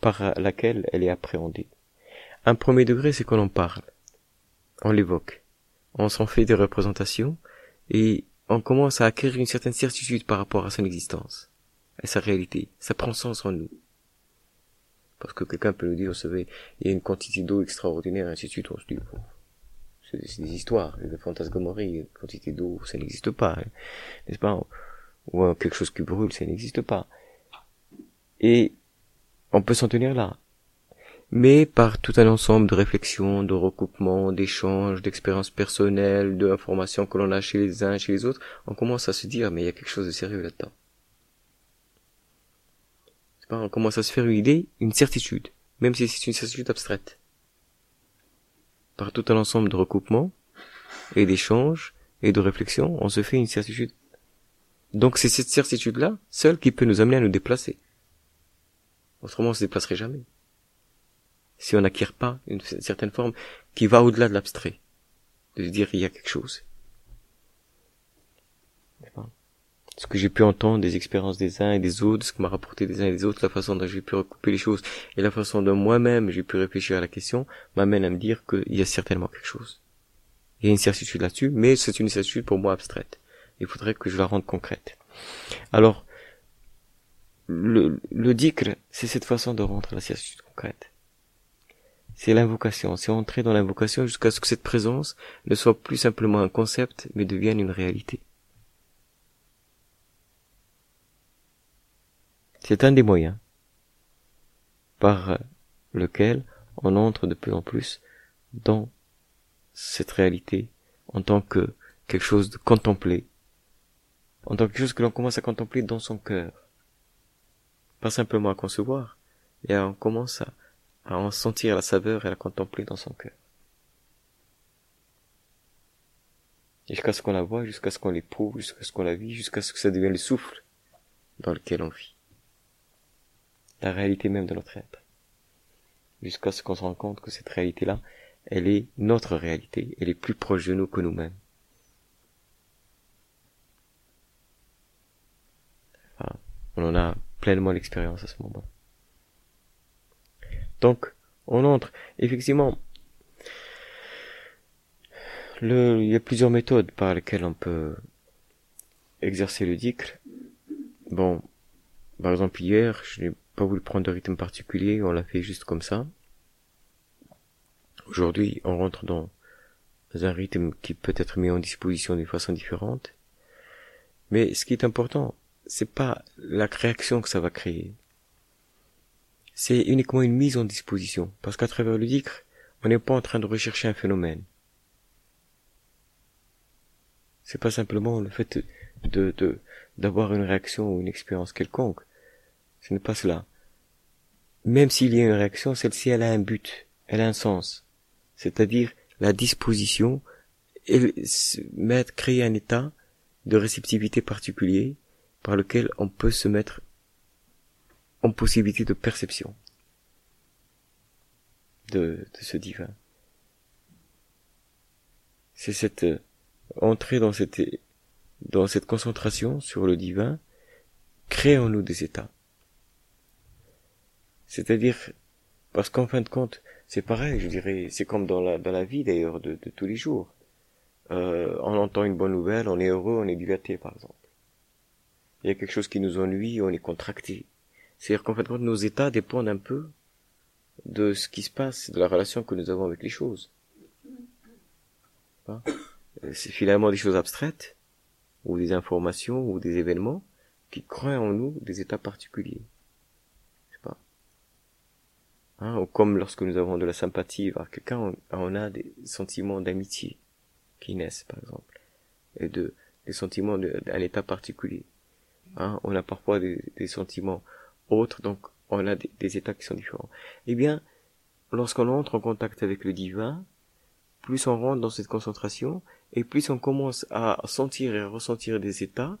par laquelle elle est appréhendée. Un premier degré, c'est qu'on en parle. On l'évoque. On s'en fait des représentations et on commence à acquérir une certaine certitude par rapport à son existence, à sa réalité. Ça prend sens en nous. Parce que quelqu'un peut nous dire, vous savez, il y a une quantité d'eau extraordinaire, ainsi de suite, on se dit, c'est des histoires, des fantasmagories, une quantité d'eau, ça n'existe pas, hein. n'est-ce pas? Ou quelque chose qui brûle, ça n'existe pas. Et on peut s'en tenir là. Mais par tout un ensemble de réflexions, de recoupements, d'échanges, d'expériences personnelles, d'informations que l'on a chez les uns, chez les autres, on commence à se dire, mais il y a quelque chose de sérieux là-dedans on commence à se faire une idée, une certitude, même si c'est une certitude abstraite. Par tout un ensemble de recoupements et d'échanges et de réflexions, on se fait une certitude. Donc c'est cette certitude-là, seule, qui peut nous amener à nous déplacer. Autrement, on se déplacerait jamais. Si on n'acquiert pas une certaine forme qui va au-delà de l'abstrait. De dire, il y a quelque chose ce que j'ai pu entendre des expériences des uns et des autres, ce que m'a rapporté des uns et des autres, la façon dont j'ai pu recouper les choses et la façon dont moi-même j'ai pu réfléchir à la question m'amène à me dire qu'il y a certainement quelque chose. Il y a une certitude là-dessus, mais c'est une certitude pour moi abstraite. Il faudrait que je la rende concrète. Alors, le, le c'est cette façon de rendre la certitude concrète. C'est l'invocation, c'est entrer dans l'invocation jusqu'à ce que cette présence ne soit plus simplement un concept, mais devienne une réalité. C'est un des moyens par lequel on entre de plus en plus dans cette réalité en tant que quelque chose de contemplé, en tant que quelque chose que l'on commence à contempler dans son cœur. Pas simplement à concevoir, et on commence à, à en sentir la saveur et à la contempler dans son cœur. Jusqu'à ce qu'on la voit, jusqu'à ce qu'on l'éprouve, jusqu'à ce qu'on la vit, jusqu'à ce que ça devienne le souffle dans lequel on vit la réalité même de notre être. Jusqu'à ce qu'on se rende compte que cette réalité-là, elle est notre réalité, elle est plus proche de nous que nous-mêmes. on en a pleinement l'expérience à ce moment. Donc, on entre, effectivement, le, il y a plusieurs méthodes par lesquelles on peut exercer le dikr. Bon, par exemple hier, je n'ai pas voulu prendre de rythme particulier, on l'a fait juste comme ça. Aujourd'hui, on rentre dans un rythme qui peut être mis en disposition d'une façon différente. Mais ce qui est important, c'est pas la réaction que ça va créer. C'est uniquement une mise en disposition. Parce qu'à travers le dicre, on n'est pas en train de rechercher un phénomène. C'est pas simplement le fait de, de, d'avoir une réaction ou une expérience quelconque. Ce n'est pas cela. Même s'il y a une réaction, celle-ci, elle a un but, elle a un sens. C'est-à-dire la disposition, et mettre, créer un état de réceptivité particulier par lequel on peut se mettre en possibilité de perception de, ce divin. C'est cette euh, entrée dans cette, dans cette concentration sur le divin, crée en nous des états. C'est-à-dire, parce qu'en fin de compte, c'est pareil, je dirais, c'est comme dans la, dans la vie d'ailleurs de, de, tous les jours. Euh, on entend une bonne nouvelle, on est heureux, on est dilaté par exemple. Il y a quelque chose qui nous ennuie, on est contracté. C'est-à-dire qu'en fin de compte, nos états dépendent un peu de ce qui se passe, de la relation que nous avons avec les choses. Hein? C'est finalement des choses abstraites, ou des informations, ou des événements, qui créent en nous des états particuliers. Hein, ou comme lorsque nous avons de la sympathie vers quelqu'un, on, a des sentiments d'amitié qui naissent, par exemple, et de des sentiments d'un état particulier. Hein, on a parfois des, sentiments autres, donc on a des, états qui sont différents. Eh bien, lorsqu'on entre en contact avec le divin, plus on rentre dans cette concentration, et plus on commence à sentir et ressentir des états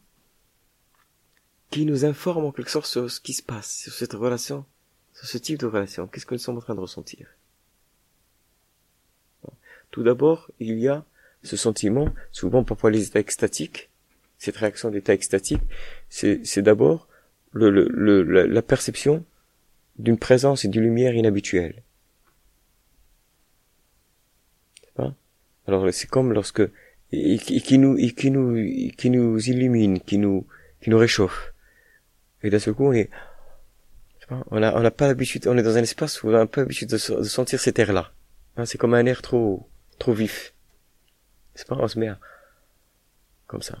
qui nous informe en quelque sorte sur ce qui se passe, sur cette relation, sur ce type de relation. Qu'est-ce que nous en train de ressentir? Tout d'abord, il y a ce sentiment, souvent parfois les états extatiques, cette réaction d'état extatique, c'est d'abord le, le, la perception d'une présence et d'une lumière inhabituelle. Alors c'est comme lorsque et, qui nous et qui nous qui nous illumine, qui nous qui nous réchauffe. Et d'un seul coup on est on a on n'a pas l'habitude, on est dans un espace où on a un peu l'habitude de, sentir cet air-là. Hein, c'est comme un air trop trop vif. C'est pas on se met à, comme ça,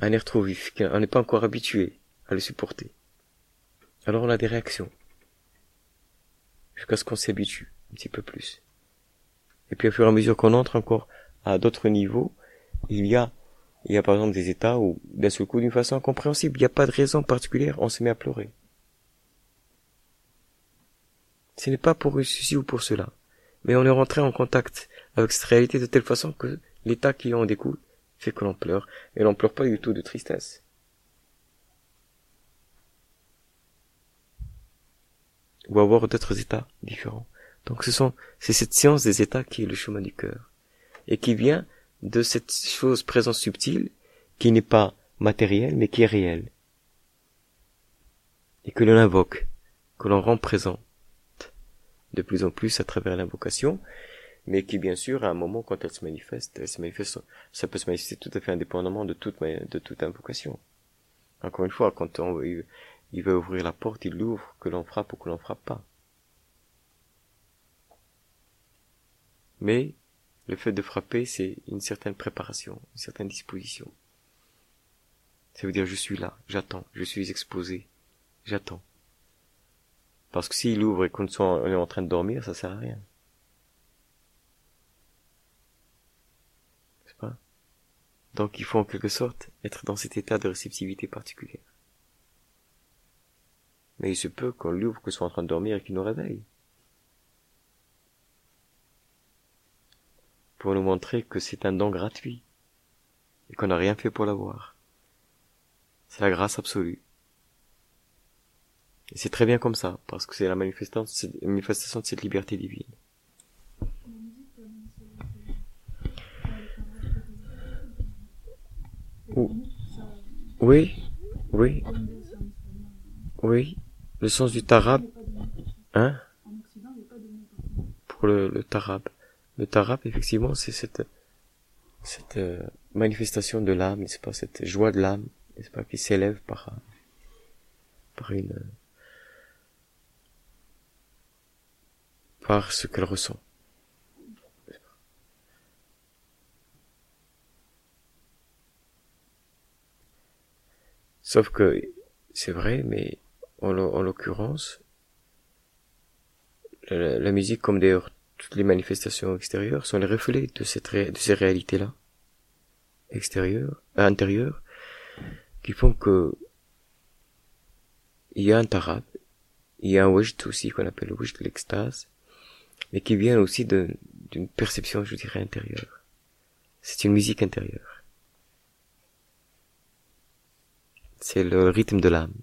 un air trop vif, on n'est pas encore habitué à le supporter. Alors on a des réactions jusqu'à ce qu'on s'habitue un petit peu plus. Et puis au fur et à mesure qu'on entre encore à d'autres niveaux, il y a, il y a par exemple des états où d'un seul coup, d'une façon incompréhensible, il n'y a pas de raison particulière, on se met à pleurer. Ce n'est pas pour ceci ou pour cela, mais on est rentré en contact avec cette réalité de telle façon que l'état qui en découle fait que l'on pleure, et l'on pleure pas du tout de tristesse. Ou avoir d'autres états différents. Donc ce sont, c'est cette science des états qui est le chemin du cœur. Et qui vient de cette chose présence subtile qui n'est pas matérielle mais qui est réelle. Et que l'on invoque, que l'on rend présente de plus en plus à travers l'invocation, mais qui bien sûr à un moment quand elle se manifeste, elle se manifeste, ça peut se manifester tout à fait indépendamment de toute de toute invocation. Encore une fois, quand on, il, il veut ouvrir la porte, il l'ouvre, que l'on frappe ou que l'on frappe pas. Mais le fait de frapper, c'est une certaine préparation, une certaine disposition. Ça veut dire je suis là, j'attends, je suis exposé, j'attends. Parce que s'il ouvre et qu'on est en train de dormir, ça sert à rien. C'est pas? Donc il faut en quelque sorte être dans cet état de réceptivité particulière. Mais il se peut qu'on l'ouvre, qu'on soit en train de dormir et qu'il nous réveille. pour nous montrer que c'est un don gratuit et qu'on n'a rien fait pour l'avoir. C'est la grâce absolue. Et c'est très bien comme ça, parce que c'est la manifestation, manifestation de cette liberté divine. Oui, oui, oui, le sens du tarab, hein, pour le, le tarab. Le tarab, effectivement, c'est cette, cette euh, manifestation de l'âme, n'est-ce pas, cette joie de l'âme, n'est-ce pas, qui s'élève par, par une, par ce qu'elle ressent. Sauf que c'est vrai, mais en, l'occurrence, la, musique, comme d'ailleurs toutes les manifestations extérieures sont les reflets de, ces réalités-là, extérieures, euh, intérieures, qui font que il y a un tarab, il y a un wajd aussi qu'on appelle le wajd l'extase, mais qui vient aussi d'une perception, je dirais, intérieure. C'est une musique intérieure. C'est le rythme de l'âme.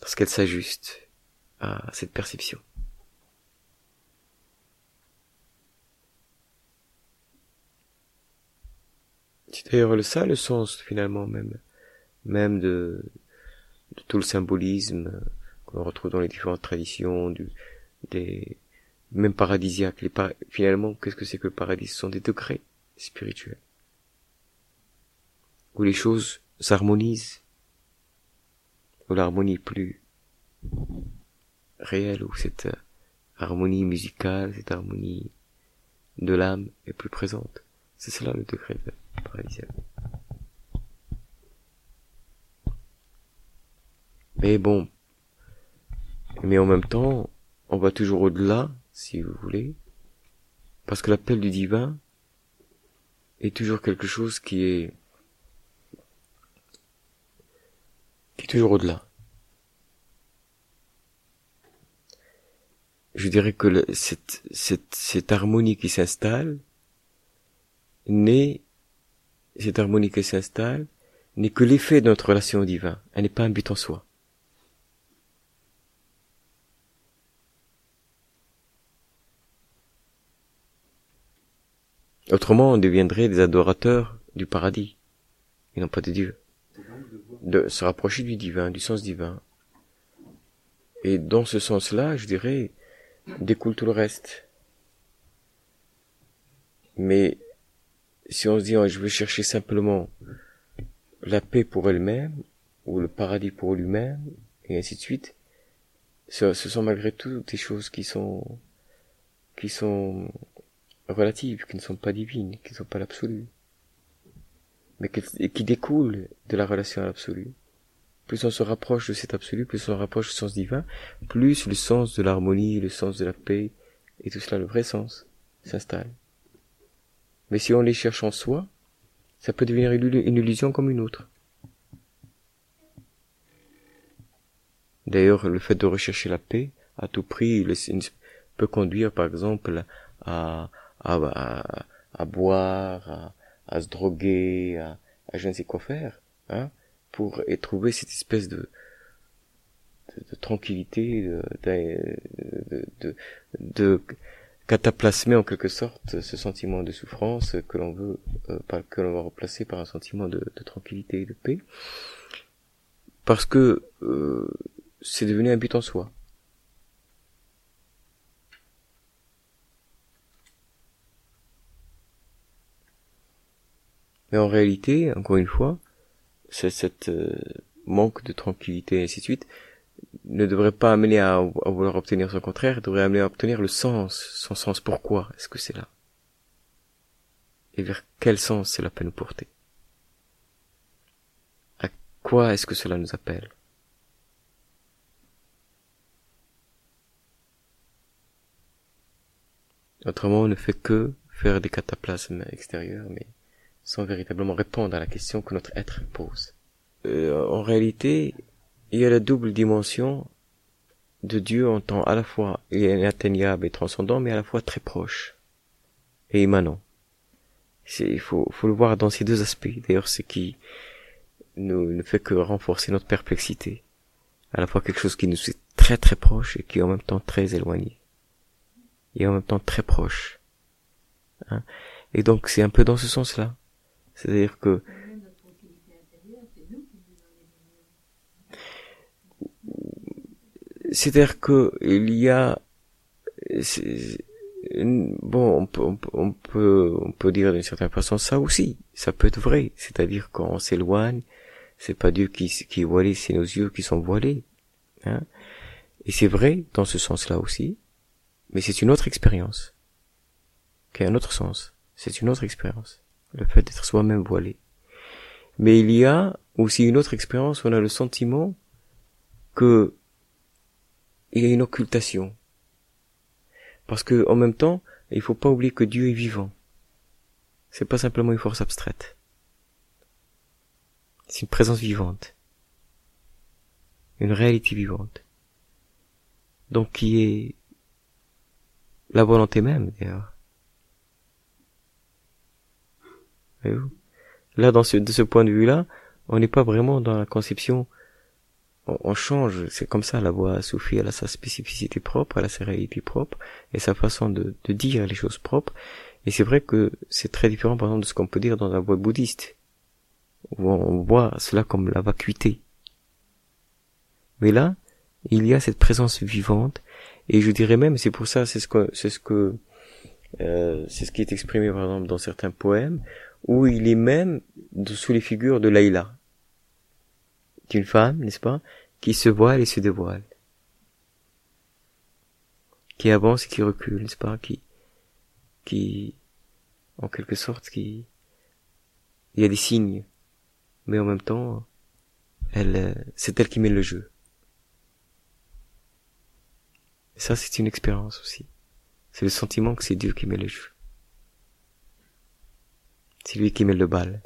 Lorsqu'elle s'ajuste à cette perception. C'est d'ailleurs ça le sens finalement même, même de, de tout le symbolisme qu'on retrouve dans les différentes traditions, du, des même paradisiaques. Les finalement, qu'est-ce que c'est que le paradis? Ce sont des degrés spirituels où les choses s'harmonisent, où l'harmonie plus réelle, où cette harmonie musicale, cette harmonie de l'âme est plus présente. C'est cela le degré de mais bon, mais en même temps, on va toujours au-delà, si vous voulez, parce que l'appel du divin est toujours quelque chose qui est qui est toujours au-delà. Je dirais que cette, cette, cette harmonie qui s'installe naît cette harmonie qui s'installe n'est que l'effet de notre relation au divin. Elle n'est pas un but en soi. Autrement, on deviendrait des adorateurs du paradis, et non pas de Dieu. De se rapprocher du divin, du sens divin. Et dans ce sens-là, je dirais, découle tout le reste. Mais si on se dit, oh, je veux chercher simplement la paix pour elle-même, ou le paradis pour lui-même, et ainsi de suite, ce, ce, sont malgré tout des choses qui sont, qui sont relatives, qui ne sont pas divines, qui ne sont pas l'absolu, mais qui, qui découlent de la relation à l'absolu. Plus on se rapproche de cet absolu, plus on se rapproche du sens divin, plus le sens de l'harmonie, le sens de la paix, et tout cela, le vrai sens, s'installe. Mais si on les cherche en soi, ça peut devenir une illusion comme une autre. D'ailleurs, le fait de rechercher la paix à tout prix peut conduire, par exemple, à, à, à, boire, à, se droguer, à, à je ne sais quoi faire, hein, pour trouver cette espèce de, de, tranquillité, de, de, de cataplasmer en quelque sorte ce sentiment de souffrance que l'on veut euh, que l'on va remplacer par un sentiment de, tranquillité et de paix. Parce que euh, c'est devenu un but en soi mais en réalité encore une fois cette euh, manque de tranquillité et ainsi de suite ne devrait pas amener à, vouloir obtenir son contraire, devrait amener à obtenir le sens, son sens. Pourquoi est-ce que c'est là? Et vers quel sens c'est la peine nous porter À quoi est-ce que cela nous appelle? Autrement, on ne fait que faire des cataplasmes extérieurs, mais sans véritablement répondre à la question que notre être pose. Euh, en réalité, il y a la double dimension de Dieu en tant à la fois inatteignable et transcendant, mais à la fois très proche et immanent. Il faut, faut le voir dans ces deux aspects. D'ailleurs, ce qui nous ne fait que renforcer notre perplexité. À la fois quelque chose qui nous est très très proche et qui est en même temps très éloigné. Et en même temps très proche. Hein. Et donc c'est un peu dans ce sens-là. C'est-à-dire que c'est-à-dire que il y a bon on peut, on peut on peut dire d'une certaine façon ça aussi ça peut être vrai. C'est-à-dire quand on s'éloigne c'est pas Dieu qui qui est voilé c'est nos yeux qui sont voilés hein. Et c'est vrai dans ce sens-là aussi mais c'est une autre expérience qui a un autre sens. C'est une autre expérience le fait d'être soi-même voilé mais il y a aussi une autre expérience où on a le sentiment que il y a une occultation. Parce que, en même temps, il faut pas oublier que Dieu est vivant. C'est pas simplement une force abstraite. C'est une présence vivante. Une réalité vivante. Donc qui est la volonté même, d'ailleurs. Là, dans ce, de ce point de vue-là, on n'est pas vraiment dans la conception. On, change, c'est comme ça, la voix soufie, elle a sa spécificité propre, elle a sa réalité propre, et sa façon de, dire les choses propres, et c'est vrai que c'est très différent par exemple de ce qu'on peut dire dans la voix bouddhiste, on voit cela comme la vacuité. Mais là, il y a cette présence vivante, et je dirais même, c'est pour ça, c'est ce que, c'est ce que, euh, c'est ce qui est exprimé par exemple dans certains poèmes, où il est même sous les figures de Laïla une femme, n'est-ce pas, qui se voile et se dévoile, qui avance et qui recule, n'est-ce pas, qui, qui, en quelque sorte, qui, il y a des signes, mais en même temps, elle, c'est elle qui met le jeu. ça, c'est une expérience aussi. C'est le sentiment que c'est Dieu qui met le jeu. C'est lui qui met le bal.